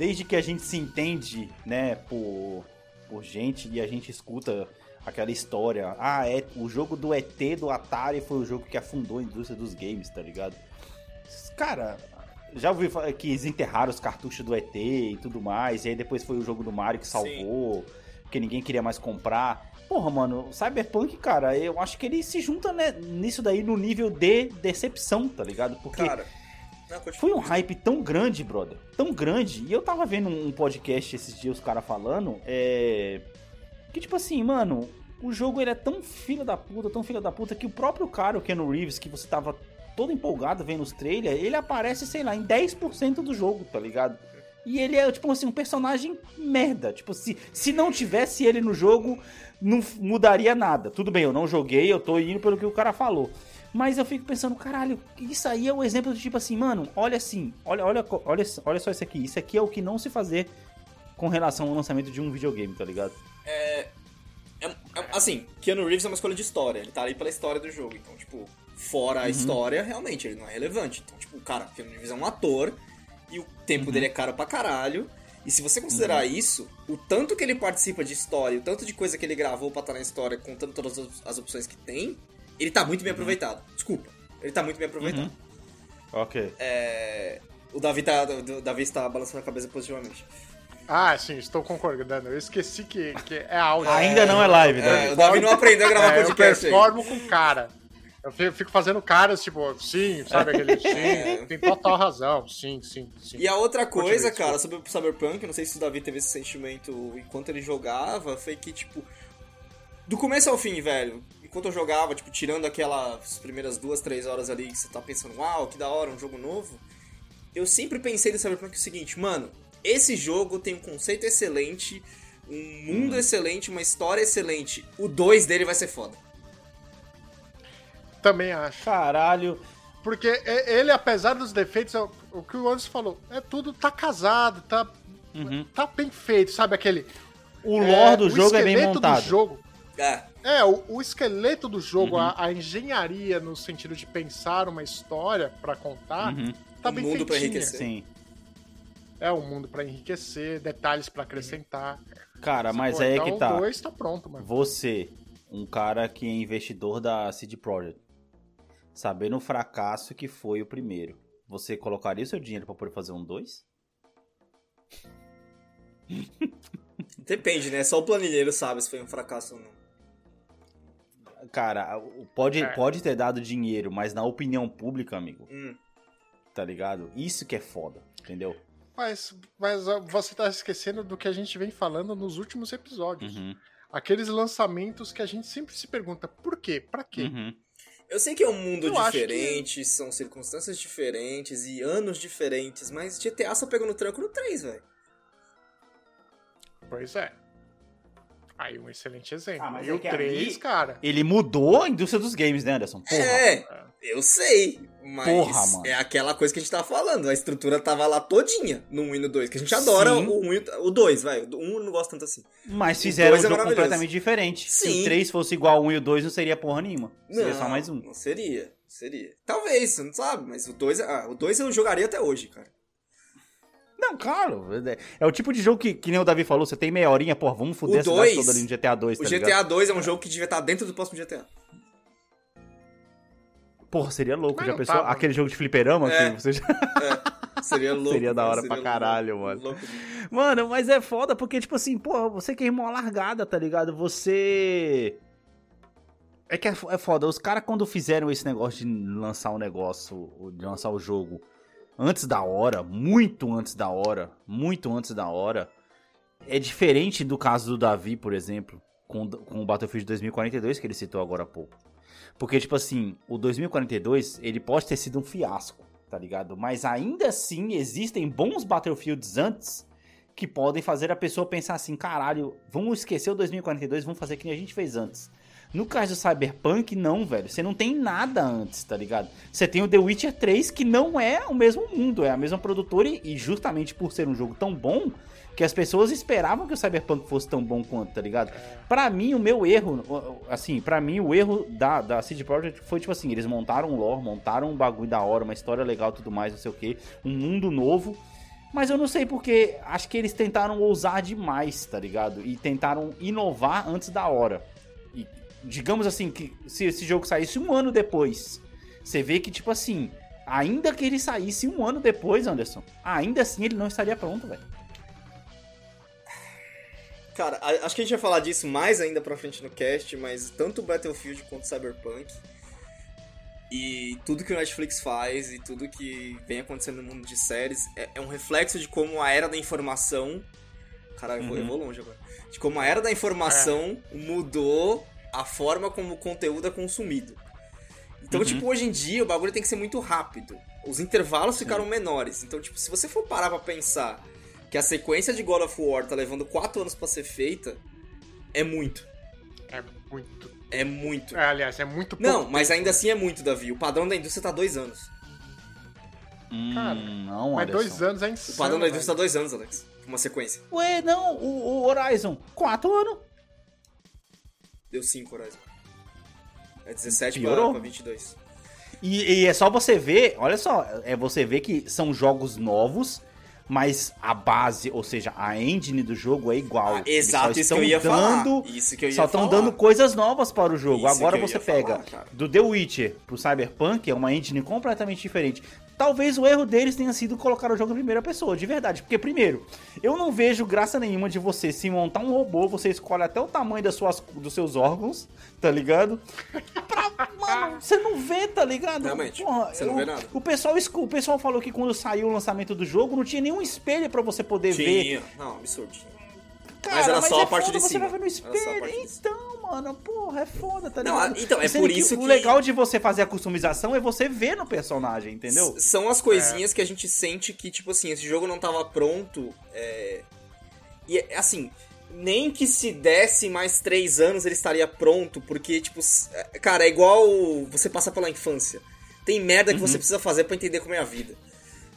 desde que a gente se entende, né, por, por gente e a gente escuta aquela história, ah, é, o jogo do ET do Atari foi o jogo que afundou a indústria dos games, tá ligado? Cara, já ouvi falar que eles enterraram os cartuchos do ET e tudo mais, e aí depois foi o jogo do Mario que salvou, porque ninguém queria mais comprar. Porra, mano, Cyberpunk, cara, eu acho que ele se junta né, nisso daí no nível de decepção, tá ligado? Porque Cara. Foi um hype tão grande, brother. Tão grande. E eu tava vendo um podcast esses dias, os caras falando. É. Que tipo assim, mano, o jogo ele é tão filho da puta, tão filho da puta, que o próprio cara, o Keanu Reeves, que você tava todo empolgado vendo os trailers, ele aparece, sei lá, em 10% do jogo, tá ligado? E ele é, tipo assim, um personagem merda. Tipo, se, se não tivesse ele no jogo, não mudaria nada. Tudo bem, eu não joguei, eu tô indo pelo que o cara falou. Mas eu fico pensando, caralho, isso aí é o exemplo de tipo assim, mano, olha assim, olha, olha, olha, olha só isso aqui. Isso aqui é o que não se fazer com relação ao lançamento de um videogame, tá ligado? É, é- assim, Keanu Reeves é uma escolha de história. Ele tá ali pela história do jogo. Então, tipo, fora a história, realmente, ele não é relevante. Então, tipo, cara, Keanu Reeves é um ator e o tempo dele é caro pra caralho. E se você considerar isso, o tanto que ele participa de história, o tanto de coisa que ele gravou pra estar na história, contando todas as- as opções que tem, ele tá muito bem aproveitado. Desculpa. Ele tá muito bem aproveitado. Ok. É, O Davi tá, o Davi está balançando a cabeça positivamente. Ah, sim, estou concordando. Eu esqueci que, que é áudio. Ainda não é live, né? É, o Davi não aprendeu a gravar É, eu podcast aí. performo com cara. Eu fi- fico fazendo caras, tipo, sim, sabe aquele sim, tem total razão, sim, sim, sim. E a outra coisa, Continue, cara, sobre o Cyberpunk, não sei se o Davi teve esse sentimento enquanto ele jogava, foi que, tipo, do começo ao fim, velho, enquanto eu jogava, tipo, tirando aquelas primeiras duas, três horas ali que você tá pensando, uau, que da hora, um jogo novo, eu sempre pensei no Cyberpunk o seguinte, mano, esse jogo tem um conceito excelente, um mundo excelente, uma história excelente, o 2 dele vai ser foda. Também acho. Caralho. Porque ele, apesar dos defeitos, é o, o que o Anderson falou, é tudo, tá casado, tá, tá bem feito, sabe aquele... O lore do o jogo é bem esqueleto montado. Do jogo, É, é, o, o esqueleto do jogo, a, a engenharia no sentido de pensar uma história pra contar, tá Um bem mundo pra feitinha. enriquecer. Sim. É um mundo pra enriquecer, detalhes pra acrescentar. Cara, mas Pô, aí é então que tá. o 2 tá pronto, mano. Você, um cara que é investidor da CD Projekt, sabendo o fracasso que foi o primeiro, você colocaria o seu dinheiro pra poder fazer um 2? depende, né? Só o planilheiro sabe se foi um fracasso ou não. Cara, pode, É. pode ter dado dinheiro, mas na opinião pública, amigo, Hum. tá ligado? Isso que é foda, entendeu? Mas, mas você tá esquecendo do que a gente vem falando nos últimos episódios. Uhum, Aqueles lançamentos que a gente sempre se pergunta, por quê? Pra quê? uhum. Eu sei que é um mundo Eu diferente, são circunstâncias diferentes e anos diferentes, mas GTA só pegou no tranco no 3, velho. Pois é. Aí um excelente exemplo. Ah, mas e é o que 3, aí- cara. Ele mudou a indústria dos games, né, Anderson? Porra. É, eu sei, mas Porra, mano. é aquela coisa que a gente tava falando, a estrutura tava lá todinha no 1 e no 2, que a gente adora Sim. o 1 e o- o 2, vai, o 1 eu não gosto tanto assim. Mas fizeram um é jogo maravilhoso. completamente diferente. Se Sim. o 3 fosse igual ao 1 e o 2, não seria porra nenhuma. Seria só mais um. Não seria, seria. Talvez, você não sabe, mas o 2, ah, o 2 eu jogaria até hoje, cara. Não, claro. é- É o tipo de jogo que, que nem o Davi falou, você tem meia horinha, porra, vamos foder O a cidade dois- toda ali no GTA 2, tá O ligado? GTA 2 é um jogo que devia estar dentro do próximo GTA. Porra, seria louco, Mas já pensou? tava. Aquele jogo de fliperama É. que você já... Seria louco. Seria da hora pra louco, caralho, mano. louco. Mano, mas é foda porque, tipo assim, porra, você queimou a largada, tá ligado? Você É que é é foda, os caras quando fizeram esse negócio de lançar o negócio, de lançar o jogo antes da hora, muito antes da hora, muito antes da hora, é diferente do caso do Davi, por exemplo, com, com o Battlefield 2042 que ele citou agora há pouco. Porque, tipo assim, o 2042, ele pode ter sido um fiasco, tá ligado? Mas ainda assim, existem bons Battlefields antes que podem fazer a pessoa pensar assim, caralho, vamos esquecer o 2042, vamos fazer que nem a gente fez antes. No caso do Cyberpunk, não, velho. Você não tem nada antes, tá ligado? Você tem o The Witcher 3, que não é o mesmo mundo, é a mesma produtora, e justamente por ser um jogo tão bom, que as pessoas esperavam que o Cyberpunk fosse tão bom quanto, tá ligado? Pra mim, o meu erro, assim, pra mim, o erro da, da CD Projekt foi tipo assim: eles montaram um lore, montaram um bagulho da hora, uma história legal tudo mais, não sei o que, um mundo novo. Mas eu não sei porque acho que eles tentaram ousar demais, tá ligado? E tentaram inovar antes da hora. Digamos assim, que se esse jogo saísse um ano depois, você vê que, tipo assim, ainda que ele saísse um ano depois, Anderson, ainda assim ele não estaria pronto, velho. Cara, acho que a gente vai falar disso mais ainda pra frente no cast, mas tanto Battlefield quanto Cyberpunk e tudo que o Netflix faz e tudo que vem acontecendo no mundo de séries é, é um reflexo de como a era da informação. Caralho, eu vou- eu vou longe agora. De como a era da informação mudou a forma como o conteúdo é consumido. Então, tipo, hoje em dia o bagulho tem que ser muito rápido. Os intervalos ficaram menores. Então, tipo, se você for parar pra pensar que a sequência de God of War tá levando 4 anos pra ser feita, é muito. É muito. É muito. É, aliás, é muito pouco. Não, mas ainda assim é muito, Davi. O padrão da indústria tá dois anos. Cara, Hum, não, Mas Anderson. dois anos é O insano. padrão da velho. indústria tá dois anos, Alex. Uma sequência. Ué, não, o, o Horizon, quatro anos. Deu 5, Horizon. É 17 pra, Piorou. pra 22. E, e é só você ver, olha só, é você ver que são jogos novos, mas a base, ou seja, a engine do jogo é igual. Ah, exato, isso que eu ia falar. dando- Isso que eu ia Só estão falar. dando coisas novas para o jogo. Isso Agora você pega falar, do The Witcher pro Cyberpunk, é uma engine completamente diferente. Talvez o erro deles tenha sido colocar o jogo em primeira pessoa, de verdade. Porque, primeiro, eu não vejo graça nenhuma de você se montar um robô, você escolhe até o tamanho das suas, dos seus órgãos, tá ligado? Pra, mano, você não vê, tá ligado? Realmente, você não eu- vê nada. O pessoal, o pessoal falou que quando saiu o lançamento do jogo, não tinha nenhum espelho pra você poder ver. Tinha. Não, absurdo. Cara, Mas era só é a parte foda, de você cima. vai ver no espelho. Então, mano, porra, é foda, tá Não, ligado? então, é Sendo por que isso O que- legal de você fazer a customização é você ver no personagem, entendeu? S- São as coisinhas que a gente sente que, tipo assim, esse jogo não tava pronto. É... E é, assim, nem que se desse mais três anos ele estaria pronto, porque, tipo, é, cara, é igual você passar pela infância. Tem merda que Uhum. você precisa fazer pra entender como é a vida.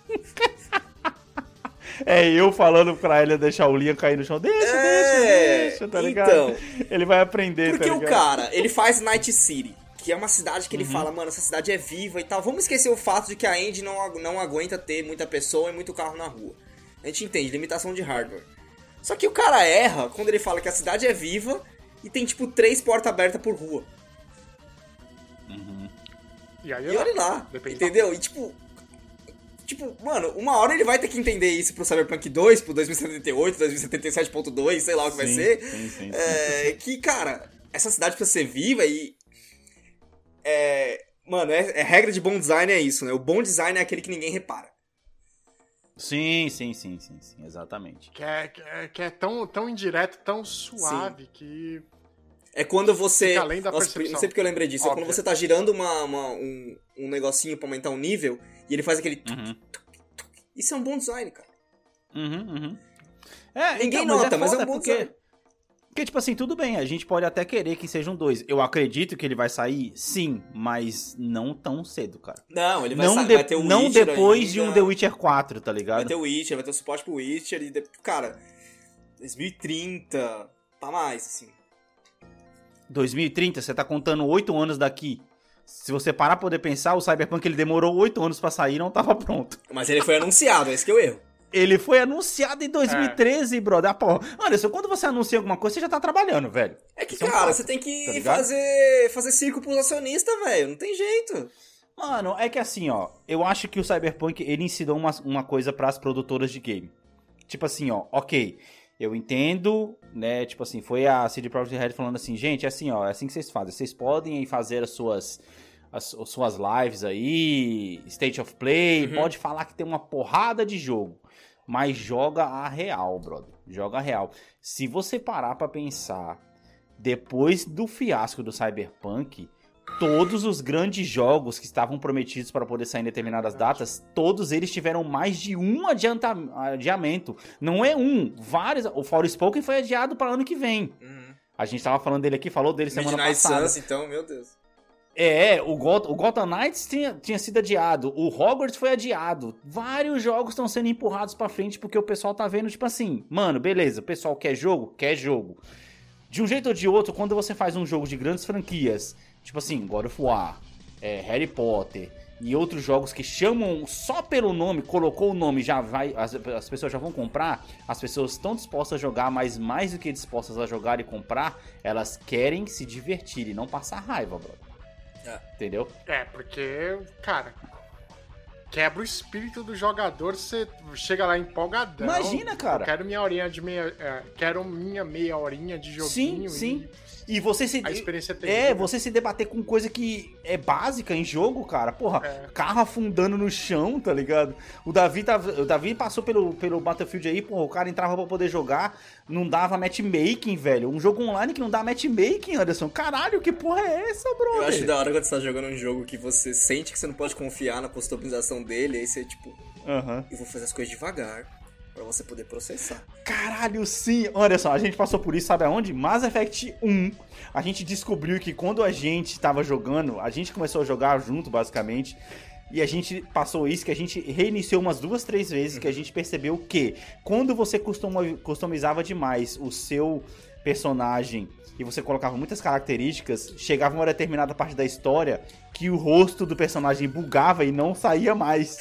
É eu falando pra ele deixar o Liam cair no chão. Deixa, É, deixa, deixa, tá ligado? então. Ele vai aprender, Porque tá o cara, ele faz Night City, que é uma cidade Uhum. que ele fala, mano, essa cidade é viva e tal. Vamos esquecer o fato de que a Indy não, não aguenta ter muita pessoa e muito carro na rua. A gente entende, limitação de hardware. Só que o cara erra quando ele fala que a cidade é viva e tem, tipo, três portas abertas por rua. E aí, E olha lá, entendeu? E tipo. Tipo, mano, uma hora ele vai ter que entender isso pro Cyberpunk 2, pro 2078, 2077.2, sei lá o que vai Sim, ser. sim, sim, sim. É, que, cara, essa cidade precisa ser viva e. É. Mano, é, é regra de bom design é isso, né? O bom design é aquele que ninguém repara. Sim, sim, sim, sim, sim, exatamente. Que é, que é, é tão, tão indireto, tão suave que. É quando você. Fica além da Nossa, percepção. não sei porque eu lembrei disso. É Óbvio. quando você tá girando uma, uma- um, um negocinho pra aumentar o nível e ele faz aquele. Uhum. Isso é um bom design, cara. Uhum, uhum. É, Ninguém então, nota, mas é um foda, bom porque... design. Porque, tipo assim, tudo bem, a gente pode até querer que sejam dois. Eu acredito que ele vai sair, sim, mas não tão cedo, cara. Não, ele vai, Não, de- vai ter o não Witcher depois de ainda. um The Witcher 4, tá Vai ligado? ter o Witcher, vai ter o suporte pro Witcher e. de- Cara, 2030. Pra mais, assim. 2030, você tá contando 8 anos daqui. Se você parar pra poder pensar, o Cyberpunk ele demorou 8 anos pra sair e não tava pronto. Mas ele foi anunciado, esse que é o erro. Ele foi anunciado em 2013, brother. Ah, porra. Anderson, quando você anuncia alguma coisa, você já tá trabalhando, velho. É que, é cara, você tem que tá fazer, fazer circo pros acionistas, velho. Não tem jeito. Mano, é que assim, ó, eu acho que o Cyberpunk ele ensinou uma, uma coisa pras produtoras de game. Tipo assim, ó, ok. Eu entendo, né? Tipo assim, foi a CD Projekt Red falando assim, gente, é assim, ó, é assim que vocês fazem. Vocês podem fazer as suas as, as suas lives aí, State of Play, Uhum. pode falar que tem uma porrada de jogo, mas joga a real, brother. Joga a real. Se você parar pra pensar, depois do fiasco do Cyberpunk, todos os grandes jogos que estavam prometidos para poder sair em determinadas datas, todos eles tiveram mais de um adiamento. Não é um, vários. O Forspoken foi adiado para ano que vem. Uhum. A gente tava falando dele aqui, falou dele semana Midnight passada. Suns, então, meu Deus. É, o, Got o Gotham Knights tinha, tinha sido adiado, o Hogwarts foi adiado. Vários jogos estão sendo empurrados pra frente porque o pessoal tá vendo, tipo assim, mano, beleza, o pessoal quer jogo? Quer jogo. De um jeito ou de outro, quando você faz um jogo de grandes franquias, tipo assim, God of War, é, Harry Potter e outros jogos que chamam só pelo nome, colocou o nome, já vai, as, as pessoas já vão comprar, as pessoas estão dispostas a jogar, mas mais do que dispostas a jogar e comprar, elas querem se divertir e não passar raiva, brother. É. Entendeu? É, porque, cara, quebra o espírito do jogador, você chega lá empolgadão. Imagina, cara. Eu quero minha horinha de meia. é, quero minha meia horinha de joguinho. Sim, sim. E você se. A experiência é É, você se debater com coisa que é básica em jogo, cara. Porra, É. carro afundando no chão, tá ligado? O Davi, tava, o Davi passou pelo, pelo Battlefield aí, porra, o cara entrava pra poder jogar, não dava matchmaking, velho. Um jogo online que não dá matchmaking, Anderson. Caralho, que porra é essa, bro? Eu acho da hora quando você tá jogando um jogo que você sente que você não pode confiar na customização dele, aí você, tipo, Aham. eu vou fazer as coisas devagar pra você poder processar. Caralho, sim. Olha só, a gente passou por isso, sabe aonde? Mass Effect 1. A gente descobriu que quando a gente tava jogando, a gente começou a jogar junto, basicamente. E a gente passou isso, que a gente reiniciou umas duas, três vezes, que a gente percebeu que quando você customizava demais o seu personagem e você colocava muitas características, chegava uma determinada parte da história que o rosto do personagem bugava e não saía mais.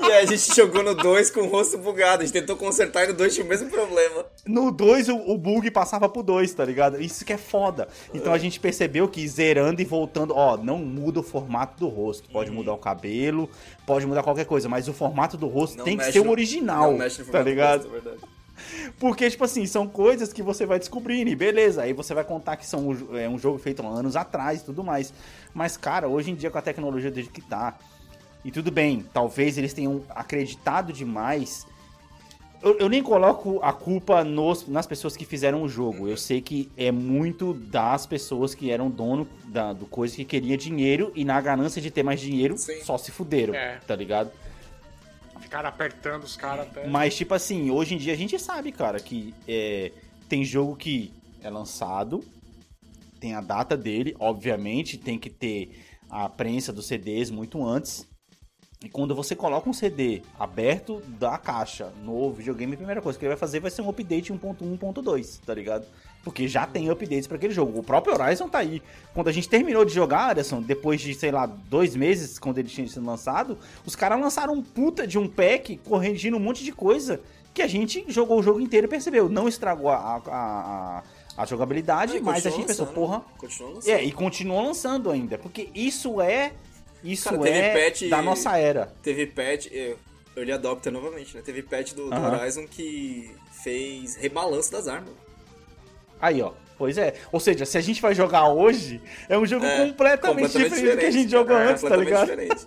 E aí a gente jogou no 2 com o rosto bugado, a gente tentou consertar e no 2 tinha o mesmo problema. No 2, o, o bug passava pro 2, tá ligado? Isso que é foda. Então a gente percebeu que zerando e voltando, ó, não muda o formato do rosto. Pode Uhum. mudar o cabelo, pode mudar qualquer coisa, mas o formato do rosto Não tem que ser o no- original, não mexe no tá formato do ligado? rosto, é verdade. Porque, tipo assim, são coisas que você vai descobrindo e beleza, aí você vai contar que são é um jogo feito há anos atrás e tudo mais. Mas, cara, hoje em dia com a tecnologia do que tá, e tudo bem, talvez eles tenham acreditado demais. Eu, eu nem coloco a culpa nos- nas pessoas que fizeram o jogo. Eu sei que é muito das pessoas que eram dono da, do coisa que queria dinheiro e na ganância de ter mais dinheiro Sim. só se fuderam, É. tá ligado? Ficaram apertando os caras até. Mas, tipo assim, hoje em dia a gente sabe, cara, que é, tem jogo que é lançado, tem a data dele, obviamente, tem que ter a prensa dos CDs muito antes. E quando você coloca um CD aberto da caixa no videogame, a primeira coisa que ele vai fazer vai ser um update 1.1.2, tá ligado? Porque já tem updates pra aquele jogo. O próprio Horizon tá aí. Quando a gente terminou de jogar, Anderson, depois de, sei lá, dois meses, quando ele tinha sido lançado, os caras lançaram um puta de um pack corrigindo um monte de coisa que a gente jogou o jogo inteiro e percebeu. Não estragou a, a, a, a jogabilidade, mas a gente pensou, lançando, porra. Continua lançando. É, e continua lançando ainda. Porque isso é. Isso Cara, é patch- da nossa era. Teve patch, eu, Early Adopter novamente, né? Teve patch do, do Aham. Horizon que fez rebalanço das armas. Aí, ó. Pois é. Ou seja, se a gente vai jogar hoje, é um jogo É, completamente, diferente do que a gente jogou É, antes, tá completamente ligado? diferente.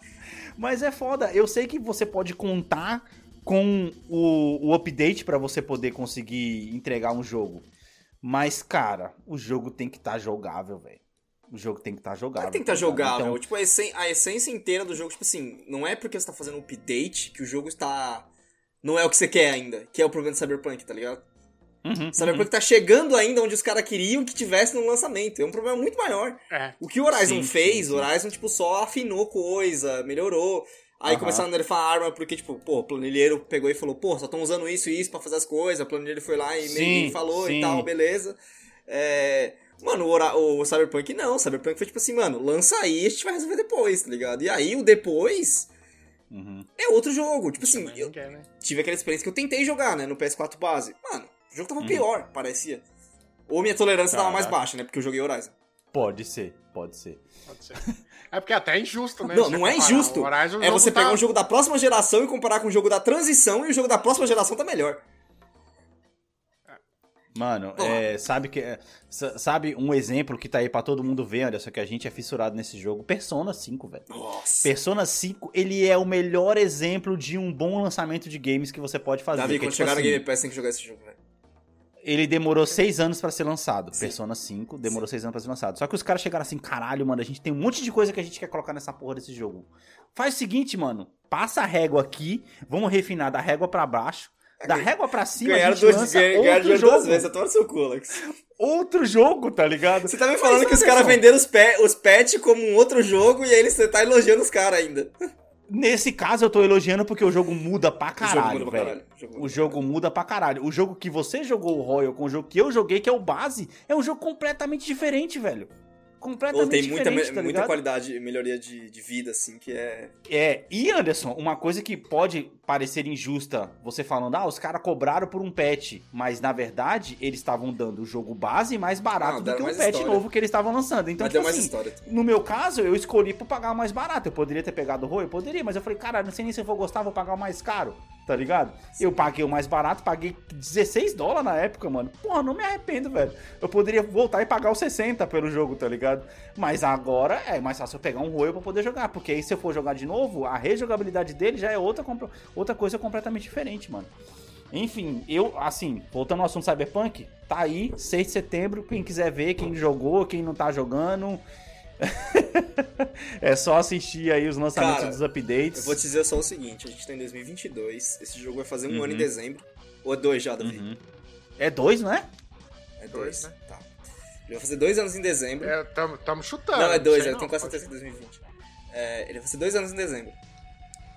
Mas é foda. Eu sei que você pode contar com o, o update pra você poder conseguir entregar um jogo. Mas, cara, o jogo tem que estar jogável, velho. O jogo tem que estar jogável. Mas tem que estar tá ligado? jogável. Então, Tipo, a, essen- a essência inteira do jogo, tipo assim, não é porque você tá fazendo um update que o jogo está. Não é o que você quer ainda, que é o problema do Cyberpunk, tá ligado? Uhum, Cyberpunk tá chegando ainda onde os caras queriam que tivesse no lançamento. É um problema muito maior. É. O que o Horizon Sim, fez, sim, o sim. Horizon, tipo, só afinou coisa, melhorou. Aí Aham. começaram a nerfar a arma porque, tipo, pô, o planilheiro pegou e falou, pô, só estão usando isso e isso pra fazer as coisas. O planilheiro foi lá e meio que falou e tal, beleza. É... Mano, o, o Cyberpunk não. O Cyberpunk foi tipo assim, mano, lança aí e a gente vai resolver depois, tá ligado? E aí o depois uhum. é outro jogo. Tipo assim, eu quer, né? tive aquela experiência que eu tentei jogar, né, no PS4 base. Mano, o jogo tava Uhum. pior, parecia. Ou minha tolerância tava mais Caraca. baixa, né, porque eu joguei Horizon. Pode ser, pode ser. Pode ser. É porque até é injusto, né? Não, não é injusto. Horizon, É jogo você tá- pegar um jogo da próxima geração e comparar com o jogo da transição e o jogo da próxima geração tá melhor. Mano, é, sabe que é, sa- sabe um exemplo que tá aí pra todo mundo ver, olha só que a gente é fissurado nesse jogo, Persona 5, velho. Nossa. Persona 5, ele é o melhor exemplo de um bom lançamento de games que você pode fazer. Davi, que é quando tipo chegar no assim, Game Pass tem que jogar esse jogo, velho. Ele demorou seis anos pra ser lançado. Sim. Persona 5 demorou seis anos pra ser lançado. Só que os caras chegaram assim, caralho, mano, a gente tem um monte de coisa que a gente quer colocar nessa porra desse jogo. Faz o seguinte, mano, passa a régua aqui, vamos refinar da régua pra baixo, da régua pra cima a Ganharam gente duas, lança ganha- ganharam outro dinheiro jogo. duas vezes, eu seu cu, Alex. Outro jogo, tá ligado? Você tá me falando Mas, que os caras venderam os, pe os patch como um outro jogo e aí você tá elogiando os caras ainda. Nesse caso eu tô elogiando porque o jogo muda pra caralho, pra velho. o jogo O muda jogo muda pra caralho. O jogo que você jogou o Royal com o jogo que eu joguei, que é o base, é um jogo completamente diferente, velho. Completamente Ou tem muita, diferente, me- tá muita qualidade, melhoria de, de vida, assim, que é. É, e Anderson, uma coisa que pode parecer injusta, você falando, ah, os caras cobraram por um patch, mas na verdade eles estavam dando o jogo base mais barato Não, do que um patch história. novo que eles estavam lançando. Então, mas tipo deu mais assim, história. no meu caso, eu escolhi por pagar o mais barato. Eu poderia ter pegado o Roy, eu poderia, mas eu falei, cara, não sei nem se eu vou gostar, vou pagar o mais caro, tá ligado? Eu paguei o mais barato, paguei 16 dólares na época, mano. Porra, não me arrependo, velho. Eu poderia voltar e pagar os 60 pelo jogo, tá ligado? Mas agora é mais fácil eu pegar um Royal pra poder jogar, porque aí se eu for jogar de novo, a rejogabilidade dele já é outra, outra coisa completamente diferente, mano. Enfim, eu, assim, voltando ao assunto Cyberpunk, tá aí, 6 de setembro, quem quiser ver, quem jogou, quem não tá jogando, é só assistir aí os lançamentos Cara, dos updates. Eu vou te dizer só o seguinte: a gente tá em 2022, esse jogo vai fazer um Uhum. ano em dezembro. Ou é dois já, Davi? Uhum. É dois, não é? É Dois, dois, né? Tá. Ele vai fazer dois anos em dezembro. É, tamo, tamo chutando. não, é dois, sei eu tenho quase certeza que é 2020. É, ele vai fazer dois anos em dezembro.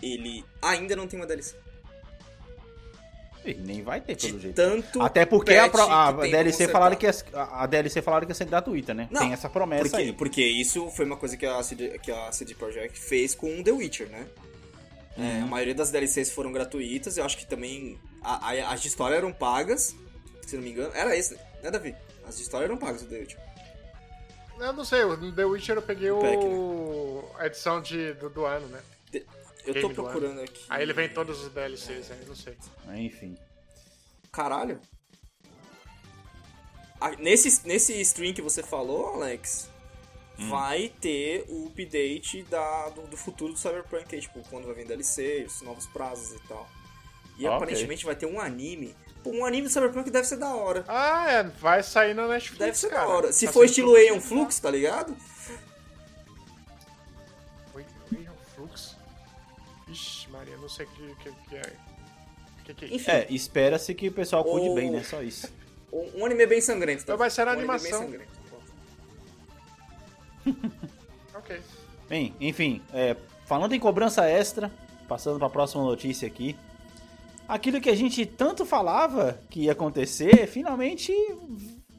Ele ainda não tem uma DLC. Nem vai ter, De pelo jeito. tanto. Até porque a, pro- a que tem DLC falaram que ia, a a DLC falaram que ia ser gratuita, né? Não, Tem essa promessa Porque, aí. porque isso foi uma coisa que a, CD, que a CD Projekt fez com The Witcher, né? É, Uhum. a maioria das DLCs foram gratuitas, eu acho que também. A, a- as de história eram pagas, se não me engano. Era esse, né, Davi? As de história eram pagas do The Witcher. Eu não sei, no The Witcher eu peguei O pack, o... a edição de, do, do ano, né? Eu Game tô do procurando aqui. Aí ele vem todos os DLCs, aí não sei. Enfim. Caralho. Ah, nesse, nesse stream que você falou, Alex, Hum. vai ter o update da, do, do futuro do Cyberpunk, aí, tipo, quando vai vir DLC, os novos prazos e tal. E Ah, ok. aparentemente vai ter um anime. Pô, um anime do Cyberpunk deve ser da hora. Ah, é, vai sair na Netflix, Deve ser cara. da hora. Se Tá for estilo Aeon Flux, tá ligado? Aeon Flux? Ixi, Maria, não sei o que, que, que é. O que, que é isso? Enfim, É, espera-se que o pessoal cuide Ou- bem, né? Só isso. um, um anime bem sangrento. Tá? Então vai ser um a anime bem animação. sangrento. Ok. Bem, enfim, é, falando em cobrança extra, passando para a próxima notícia aqui. Aquilo que a gente tanto falava que ia acontecer, finalmente,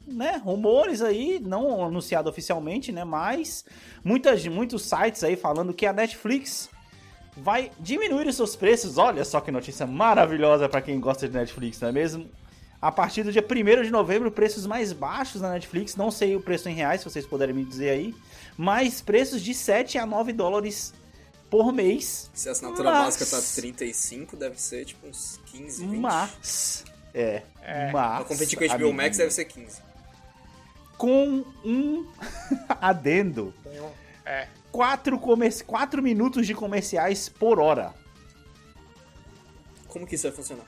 né, rumores aí, não anunciado oficialmente, né, mas muitas, muitos sites aí falando que a Netflix vai diminuir os seus preços. Olha só que notícia maravilhosa para quem gosta de Netflix, não é mesmo? A partir do dia 1 de novembro, preços mais baixos na Netflix, não sei o preço em reais, se vocês puderem me dizer aí, mas preços de 7 a 9 dólares por mês. Se a assinatura Mas- básica tá 35, deve ser tipo uns 15, 20. Mas. É. mas. Pra competir com o HBO Max deve ser 15. Com um adendo. Tem um- É. 4, comer... 4 minutos de comerciais por hora. Como que isso vai funcionar?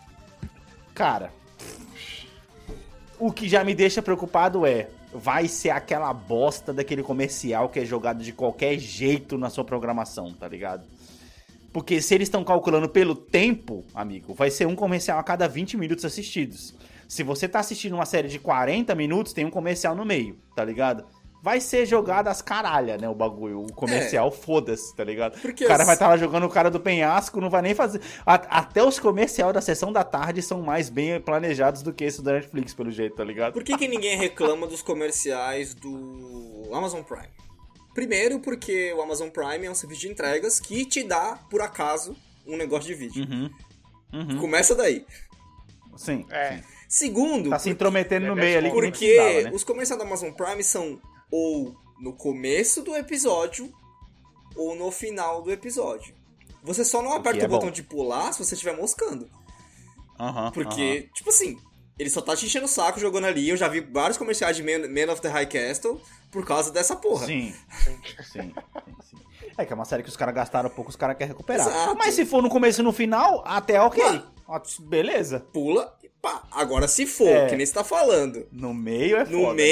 Cara. O que já me deixa preocupado é. Vai ser aquela bosta daquele comercial que é jogado de qualquer jeito na sua programação, tá ligado? Porque se eles estão calculando pelo tempo, amigo, vai ser um comercial a cada 20 minutos assistidos. Se você tá assistindo uma série de 40 minutos, tem um comercial no meio, tá ligado? Vai ser jogado às caralha, né, o bagulho. O comercial, foda-se, tá ligado? Porque o cara as- vai estar lá jogando o cara do penhasco, não vai nem fazer. A- até os comerciais da sessão da tarde são mais bem planejados do que esse da Netflix, pelo jeito, tá ligado? Por que, que ninguém reclama dos comerciais do Amazon Prime? Primeiro, porque o Amazon Prime é um serviço de entregas que te dá, por acaso, um negócio de vídeo. Uhum. Uhum. Começa daí. Sim. É. Segundo, Tá se intrometendo no meio ali que nem porque né? os comerciais da Amazon Prime são ou no começo do episódio ou no final do episódio. Você só não aperta o é botão bom. de pular se você estiver moscando. Aham, Porque, tipo assim, Ele só tá te enchendo o saco jogando ali. Eu já vi vários comerciais de Man, Man of the High Castle por causa dessa porra. Sim. sim, sim, sim. É que é uma série que os caras gastaram pouco, os caras querem recuperar. Exato. Mas se for no começo e no final, até ok. Beleza. Pula e pá. Agora, se for, É. que nem você tá falando, No meio é no foda, né?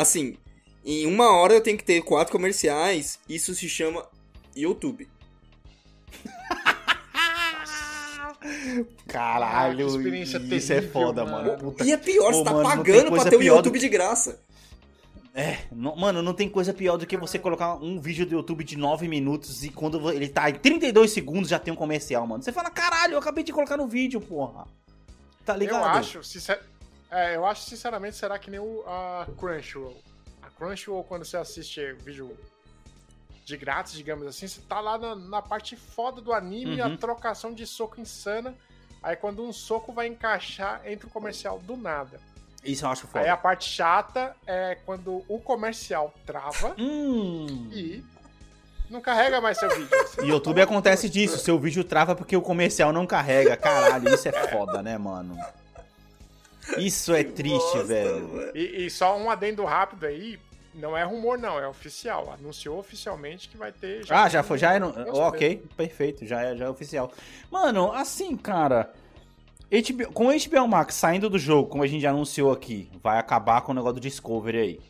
Assim, em uma hora eu tenho que ter quatro comerciais. Isso se chama YouTube. Caralho, Ah, experiência isso é terrível, foda, mano. mano. Puta E é pior, Ô, você tá mano, pagando pra ter o do YouTube que- de graça. É, não- mano, não tem coisa pior do que você colocar um vídeo do YouTube de 9 minutos e quando ele tá em 32 segundos já tem um comercial, mano. Você fala, caralho, eu acabei de colocar no vídeo, porra. Tá ligado? Eu acho, sincer... é, eu acho sinceramente, será que nem o a Crunchyroll. A Crunchyroll, quando você assiste vídeo de grátis, digamos assim, você tá lá na, na parte foda do anime, Uhum. a trocação de soco insana. Aí quando um soco vai encaixar, entra o comercial do nada. Isso eu acho Aí foda. a parte chata é quando o comercial trava Hum. e não carrega mais seu vídeo. Você E YouTube acontece disso, seu vídeo trava porque o comercial não carrega. Caralho, isso é foda, né, mano? Isso é triste, Bosta, velho. E, e só um adendo rápido aí, não é rumor não, é oficial. Anunciou oficialmente que vai ter... Ah, já foi, já é. No... Oh, ok, perfeito, já é, já é oficial. Mano, assim, cara. HBO... Com o HBO Max saindo do jogo, como a gente já anunciou aqui, vai acabar com o negócio do Discovery aí.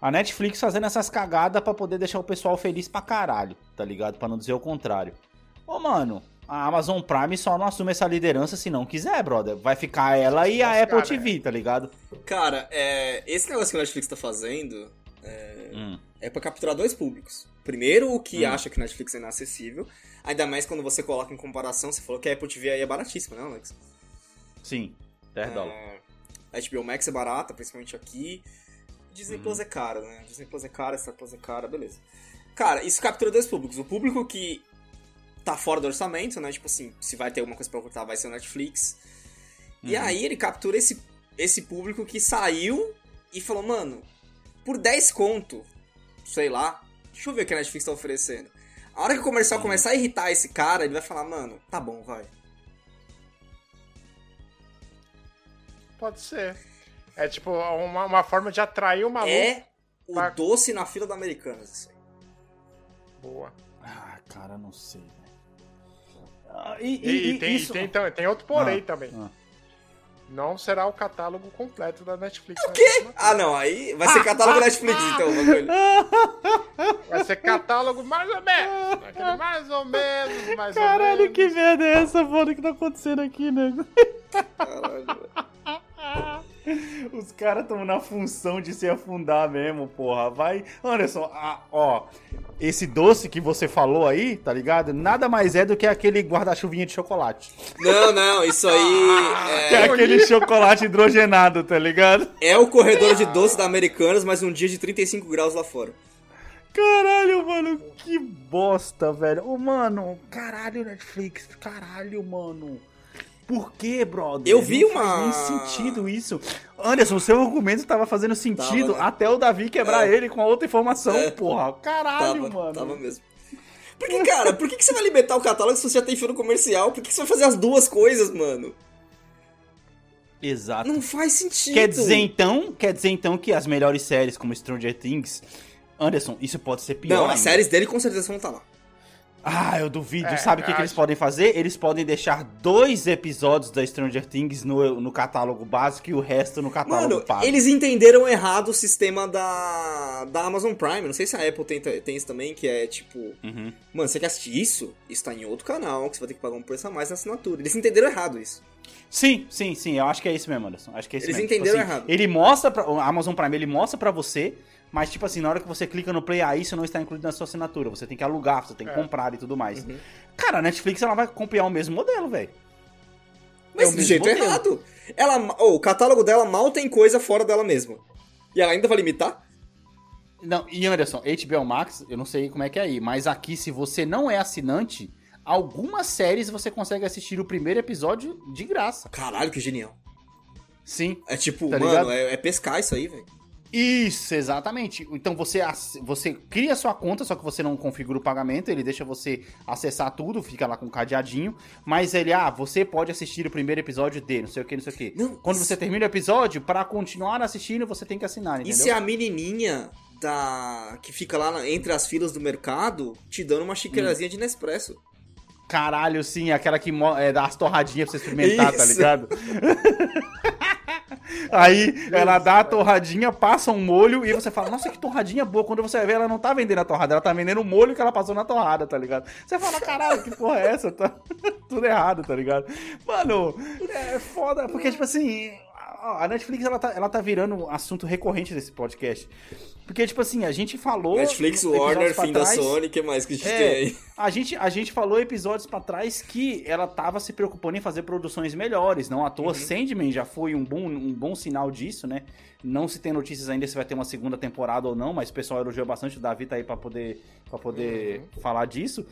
A Netflix fazendo essas cagadas pra poder deixar o pessoal feliz pra caralho, tá ligado? Pra não dizer o contrário. Ô, mano, a Amazon Prime só não assume essa liderança se não quiser, brother. Vai ficar ela e a Nossa, Apple cara, TV, tá ligado? Cara, é, esse negócio que o Netflix tá fazendo é, Hum. é pra capturar dois públicos. Primeiro, o que Hum. acha que o Netflix é inacessível. Ainda mais quando você coloca em comparação, você falou que a Apple TV aí é baratíssima, né, Alex? Sim, 10 dólares. É, a HBO Max é barata, principalmente aqui. Disney Uhum. Plus é caro, né? Disney Plus é caro, Star Plus é caro, beleza. Cara, isso captura dois públicos. O público que tá fora do orçamento, né? Tipo assim, se vai ter alguma coisa pra cortar, vai ser o Netflix. E Uhum. aí ele captura esse, esse público que saiu e falou, mano, por 10 conto, sei lá, deixa eu ver o que a Netflix tá oferecendo. A hora que o comercial começar a irritar esse cara, ele vai falar, mano, tá bom, vai. Pode ser. É tipo uma, uma forma de atrair o maluco. É o Tá. doce na fila da Americanas, isso aí. Boa. Ah, cara, não sei, velho. Ah, e, E, e- tem, isso... tem, tam- tem outro porém Ah, também. ah. Não será o catálogo completo da Netflix. O quê? Ah, não, aí vai ser catálogo Netflix, então, o bagulho. Vai ser catálogo mais ou menos. Aquele mais ou menos, mais ou Caralho, menos. que merda é essa, mano, que tá acontecendo aqui, nego? Caralho, velho. Os caras tão na função de se afundar mesmo, porra. Vai. Anderson, ah, ó. Esse doce que você falou aí, tá ligado? Nada mais é do que aquele guarda-chuvinha de chocolate. Não, não, isso aí é é, aquele chocolate hidrogenado, tá ligado? é o corredor de doce da Americanas, mas um dia de 35 graus lá fora. Caralho, mano, que bosta, velho. Ô, mano, caralho, Netflix, caralho, mano. Por que, brother? Eu vi Não uma- Faz nem sentido isso. Anderson, o seu argumento tava fazendo sentido Tava, né? até o Davi quebrar É. ele com a outra informação, É. porra. Caralho, Tava, mano. tava mesmo. Porque, cara, por que, que você vai alimentar o catálogo se você já tem fio no comercial? Por que, que você vai fazer as duas coisas, mano? Exato. Não faz sentido. Quer dizer então, quer dizer então que as melhores séries como Stranger Things, Anderson, isso pode ser pior Não, ainda. as séries dele com certeza vão estar lá. Ah, eu duvido. É, Sabe o que, que eles acho. podem fazer? Eles podem deixar dois episódios da Stranger Things no, no catálogo básico e o resto no catálogo Mano, pago. eles entenderam errado o sistema da, da Amazon Prime. Não sei se a Apple tem, tem isso também, que é tipo... Uhum. Mano, você quer assistir isso? Isso tá em outro canal, que você vai ter que pagar um preço a mais na assinatura. Eles entenderam errado isso. Sim, sim, sim. Eu acho que é isso mesmo, Anderson. Acho que é isso Eles mesmo. entenderam assim, errado. Ele mostra pra, o Amazon Prime, ele mostra pra você, mas tipo assim, na hora que você clica no Play, aí isso não está incluído na sua assinatura. Você tem que alugar, você tem que É. comprar e tudo mais. Uhum. Cara, a Netflix ela vai copiar o mesmo modelo, velho. Mas É o do jeito modelo. errado. Ela, oh, o catálogo dela mal tem coisa fora dela mesma. E ela ainda vai limitar? Não, e Anderson, HBO Max, eu não sei como é que é aí, mas aqui, se você não é assinante, algumas séries você consegue assistir o primeiro episódio de graça. Caralho, que genial. Sim. É tipo, Tá mano, é, é pescar isso aí, velho. Isso, exatamente. Então você, você cria sua conta, só que você não configura o pagamento, ele deixa você acessar tudo, fica lá com um cadeadinho, mas ele, ah, você pode assistir o primeiro episódio de, não sei o que, não sei o que. Não, Quando isso- você termina o episódio, pra continuar assistindo, você tem que assinar, entendeu? Isso é a menininha da que fica lá na- entre as filas do mercado te dando uma xícarazinha de Nespresso. Caralho, sim, aquela que mo- é, dá as torradinhas pra você experimentar, tá Isso. ligado? Aí ela dá a torradinha, passa um molho e você fala, nossa, que torradinha boa. Quando você ver, ela não tá vendendo a torrada, ela tá vendendo o molho que ela passou na torrada, tá ligado? Você fala, caralho, que porra é essa? Tá tudo errado, tá ligado? Mano, é foda, porque, tipo assim, a Netflix ela tá, ela tá virando um assunto recorrente desse podcast. Porque, tipo assim, a gente falou. Netflix, Warner, fim da trás- Sony, o que mais que a gente tem é, aí? a gente, a gente falou episódios pra trás que ela tava se preocupando em fazer produções melhores. Não à Uhum. toa, Sandman já foi um bom, um bom sinal disso, né? Não se tem notícias ainda se vai ter uma segunda temporada ou não, mas o pessoal elogiou bastante. O Davi tá aí pra poder, pra poder Uhum. falar disso.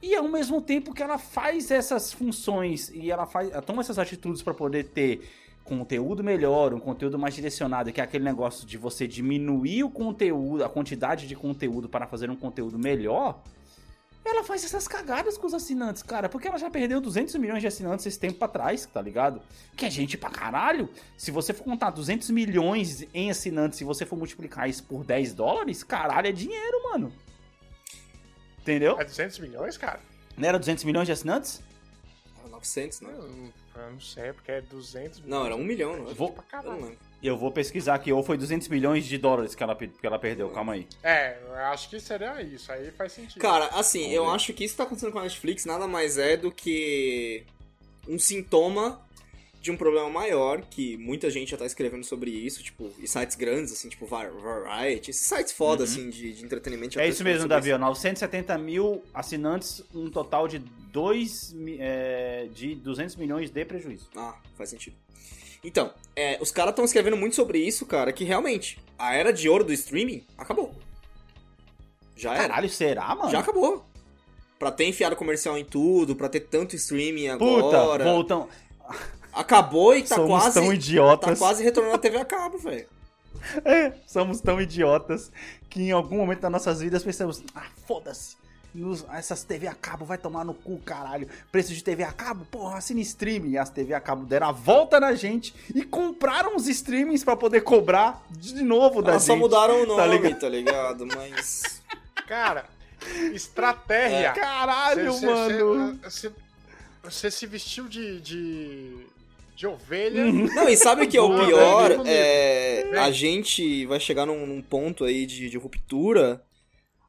E ao mesmo tempo que ela faz essas funções e ela faz, ela toma essas atitudes pra poder ter conteúdo melhor, um conteúdo mais direcionado, que é aquele negócio de você diminuir o conteúdo, a quantidade de conteúdo para fazer um conteúdo melhor. Ela faz essas cagadas com os assinantes, cara, porque ela já perdeu 200 milhões de assinantes esse tempo pra trás, tá ligado? Que é gente pra caralho. Se você for contar 200 milhões em assinantes, se você for multiplicar isso por 10 dólares, caralho, é dinheiro, mano. Entendeu? É 200 milhões, cara? Não era 200 milhões de assinantes? 900, né? Eu não, sei, porque é 200 milhões. Não, era um milhão, não é? Vou- pra Eu caralho. Eu vou pesquisar aqui, ou foi 200 milhões de dólares que ela, que ela perdeu, calma aí. É, eu acho que seria isso, aí faz sentido. Cara, assim, eu ver. acho que isso que tá acontecendo com a Netflix nada mais é do que um sintoma de um problema maior, que muita gente já tá escrevendo sobre isso, tipo, e sites grandes, assim, tipo Var- Variety, esses sites foda, assim, de, de entretenimento. É isso mesmo, Davi, ó, 970 mil assinantes, um total de, dois, é, de 200 milhões de prejuízo. Ah, faz sentido. Então, é, os caras estão escrevendo muito sobre isso, cara, que realmente a era de ouro do streaming acabou. Já era. Caralho, será, mano? Já acabou. Pra ter enfiado comercial em tudo, pra ter tanto streaming Puta, agora. voltam. Acabou e tá Somos quase. tão idiotas. Tá quase retornando a TV a cabo, velho. É, somos tão idiotas que em algum momento das nossas vidas pensamos, ah, foda-se. essas TV a cabo vai tomar no cu, caralho. Preço de TV a cabo, porra, assina streaming. E as TV a cabo deram a volta na gente e compraram os streamings pra poder cobrar de novo da Elas gente. só mudaram o tá nome, ligado? tá ligado? Mas. Cara, estratégia. Caralho, Cê- cê- mano. cê- cê- Você se vestiu de, de, de ovelha. Uhum. Não, e sabe o que é o pior? É. A gente vai chegar num, num ponto aí de, de ruptura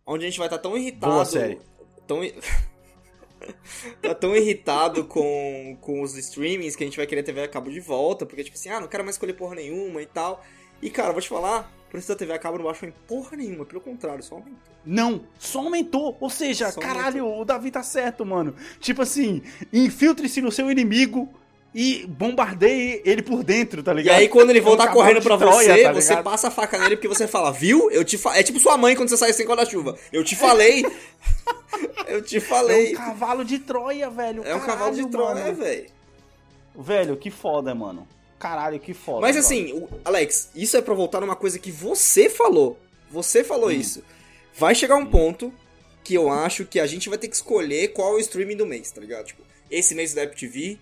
onde a gente vai estar tão irritado. Boa série. Tão. tá tão irritado com, com os streamings que a gente vai querer TV a cabo de volta, porque tipo assim, ah, não quero mais escolher porra nenhuma e tal. E cara, eu vou te falar, o preço da TV a cabo não baixou em porra nenhuma, pelo contrário, só aumentou. Não, só aumentou. Ou seja, Só caralho, o Davi tá certo, mano. Tipo assim, infiltre-se no seu inimigo e bombardeie ele por dentro, tá E ligado? aí, quando ele É voltar correndo pra Troia, você, tá você passa a faca nele porque você fala, viu? Eu te fa... É tipo sua mãe quando você sai sem guarda-chuva. Eu te falei. Eu te É falei. um cavalo de Troia, velho. É um cavalo de Caralho, Troia, mano. velho. Velho, que foda, mano. Caralho, que foda. Mas assim, o- Alex, isso é pra voltar numa coisa que você falou. Você falou Hum. isso. Vai chegar um ponto que eu acho que a gente vai ter que escolher qual é o streaming do mês, tá ligado? Tipo, esse mês é do Apple TV,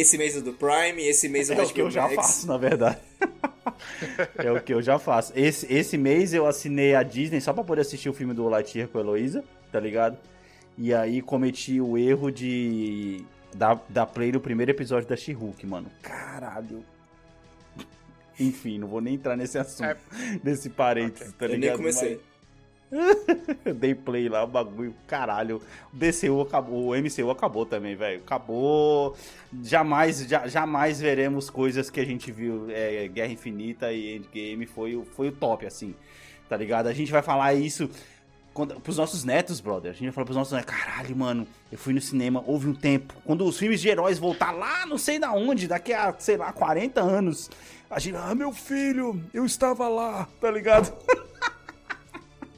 esse mês é do Prime, esse mês é do É o que eu já Max. faço, na verdade. é o que eu já faço. Esse, esse mês eu assinei a Disney só pra poder assistir o filme do Lightyear com a Heloísa, tá ligado? E aí cometi o erro de dar, dar play no primeiro episódio da She-Hulk, mano. Caralho. Enfim, não vou nem entrar nesse assunto, É. nesse parênteses, tá Eu ligado? nem comecei. Eu dei play lá, o bagulho, caralho. O DCU acabou, o MCU acabou também, velho. Acabou. Jamais, ja- jamais veremos coisas que a gente viu. é, Guerra Infinita e Endgame foi, foi o top, assim. Tá ligado? A gente vai falar isso quando, pros nossos netos, brother. A gente vai falar pros nossos netos, caralho, mano, eu fui no cinema, houve um tempo. Quando os filmes de heróis voltar lá, não sei da onde, daqui a, sei lá, 40 anos, a gente, ah, meu filho, eu estava lá, tá ligado?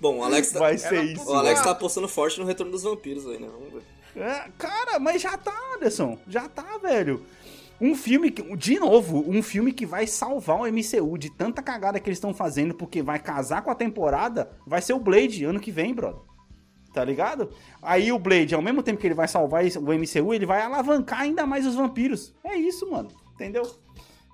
Bom, o Alex tá, Vai ser isso. o Alex tá apostando forte no Retorno dos Vampiros aí, né? Vamos ver. É, cara, mas já tá, Anderson. Já tá, velho. Um filme, que- de novo, um filme que vai salvar o MCU de tanta cagada que eles estão fazendo, porque vai casar com a temporada, vai ser o Blade ano que vem, brother. Tá ligado? Aí o Blade, ao mesmo tempo que ele vai salvar o MCU, ele vai alavancar ainda mais os vampiros. É isso, mano. Entendeu?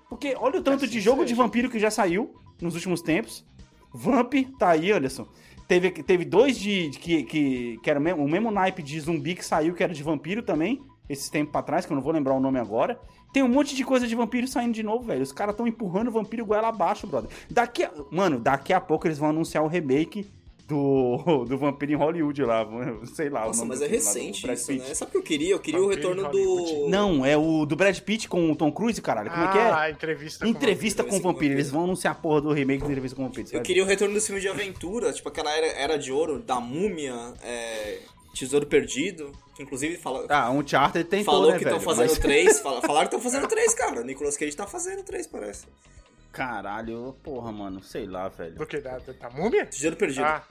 Porque olha o tanto de jogo de vampiro que já saiu nos últimos tempos. Vamp, tá aí, Anderson. Teve, teve dois de, que, que, que era o mesmo, naipe de zumbi que saiu, que era de vampiro também, esses tempos pra trás, que eu não vou lembrar o nome agora. Tem um monte de coisa de vampiro saindo de novo, velho. Os caras tão empurrando o vampiro goela abaixo, brother. Daqui a, mano, daqui a pouco eles vão anunciar o remake do, do vampiro em Hollywood lá, sei lá. o Nossa, nome mas do é filme lá, do recente isso, Pitt. né? Sabe o que eu queria? Eu queria o Vampiro retorno do. Não, é o do Brad Pitt com o Tom Cruise, caralho. Como é que é? Ah, entrevista com Entrevista com o Entrevista com vampiro. o Eles vão anunciar a porra do remake do Entrevista com o vampiro. Eu queria o retorno dos filmes de aventura, tipo aquela era, era de ouro da múmia, é, Tesouro Perdido, que inclusive fala, Ah, um Uncharted tentou, falou né, que estão fazendo Mas- três. fala- falaram que estão fazendo três, cara. O Nicolas Cage tá fazendo três, parece. Caralho, porra, mano, sei lá, velho. Do que? Da, da, da múmia? Tesouro Perdido. Ah,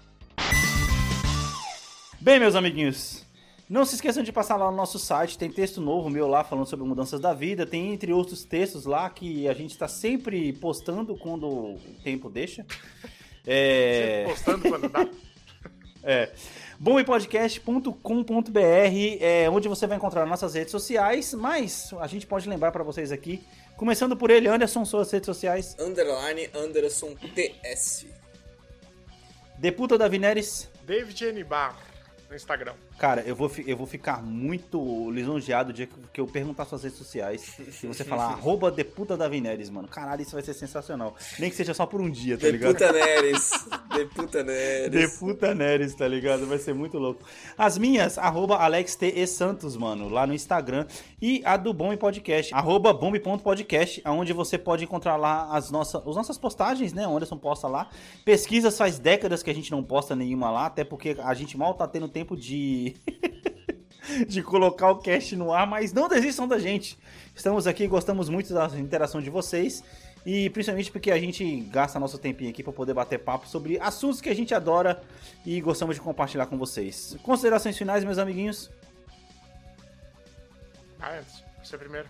Bem, meus amiguinhos, não se esqueçam de passar lá no nosso site, tem texto novo meu lá falando sobre mudanças da vida, tem entre outros textos lá que a gente está sempre postando quando o tempo deixa. É... postando quando dá. É. Bompodcast.com.br é onde você vai encontrar nossas redes sociais, mas a gente pode lembrar pra vocês aqui, começando por ele, Anderson, suas redes sociais, Underline Anderson TS. Deputa da Vineres. David N. Barr, no Instagram. Cara, eu vou, eu vou ficar muito lisonjeado o dia que eu perguntar suas redes sociais e você falar arroba Deputa da Vineres, mano. Caralho, isso vai ser sensacional. Nem que seja só por um dia, tá ligado? Deputa Neres. Deputa Neres. Deputa Neres, tá ligado? Vai ser muito louco. As minhas, arroba Alex T. E. Santos, mano, lá no Instagram. E a do Bombe Podcast, arroba bombe.podcast, onde você pode encontrar lá as nossas, as nossas postagens, né? O Anderson posta lá. Pesquisas faz décadas que a gente não posta nenhuma lá, até porque a gente mal tá tendo tempo de. de colocar o cast no ar, mas não desistam da gente. Estamos aqui, gostamos muito da interação de vocês. E principalmente porque a gente gasta nosso tempinho aqui para poder bater papo sobre assuntos que a gente adora e gostamos de compartilhar com vocês. Considerações finais, meus amiguinhos? Ah, antes. Você primeiro.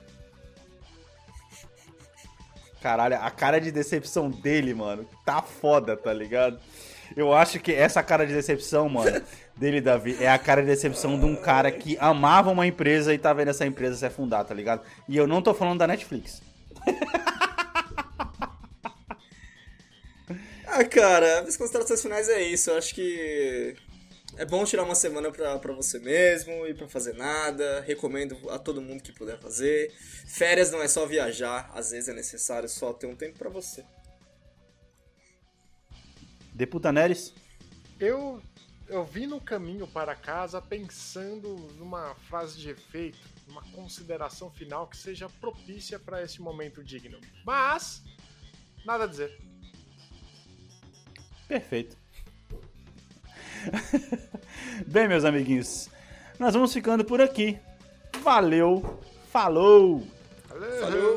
Caralho, a cara de decepção dele, mano, tá foda, tá ligado? Eu acho que essa cara de decepção, mano, dele, Davi, é a cara de decepção de um cara que amava uma empresa e tá vendo essa empresa se afundar, tá ligado? E eu não tô falando da Netflix. Ah, cara, as considerações finais é isso. Eu acho que é bom tirar uma semana pra, pra você mesmo e pra fazer nada. Recomendo a todo mundo que puder fazer. Férias não é só viajar, às vezes é necessário só ter um tempo pra você. Deputa Neres? Eu, eu vim no caminho para casa pensando numa frase de efeito, numa consideração final que seja propícia para esse momento digno. Mas, nada a dizer. Perfeito. Bem, meus amiguinhos, nós vamos ficando por aqui. Valeu, falou! Valeu! Falou!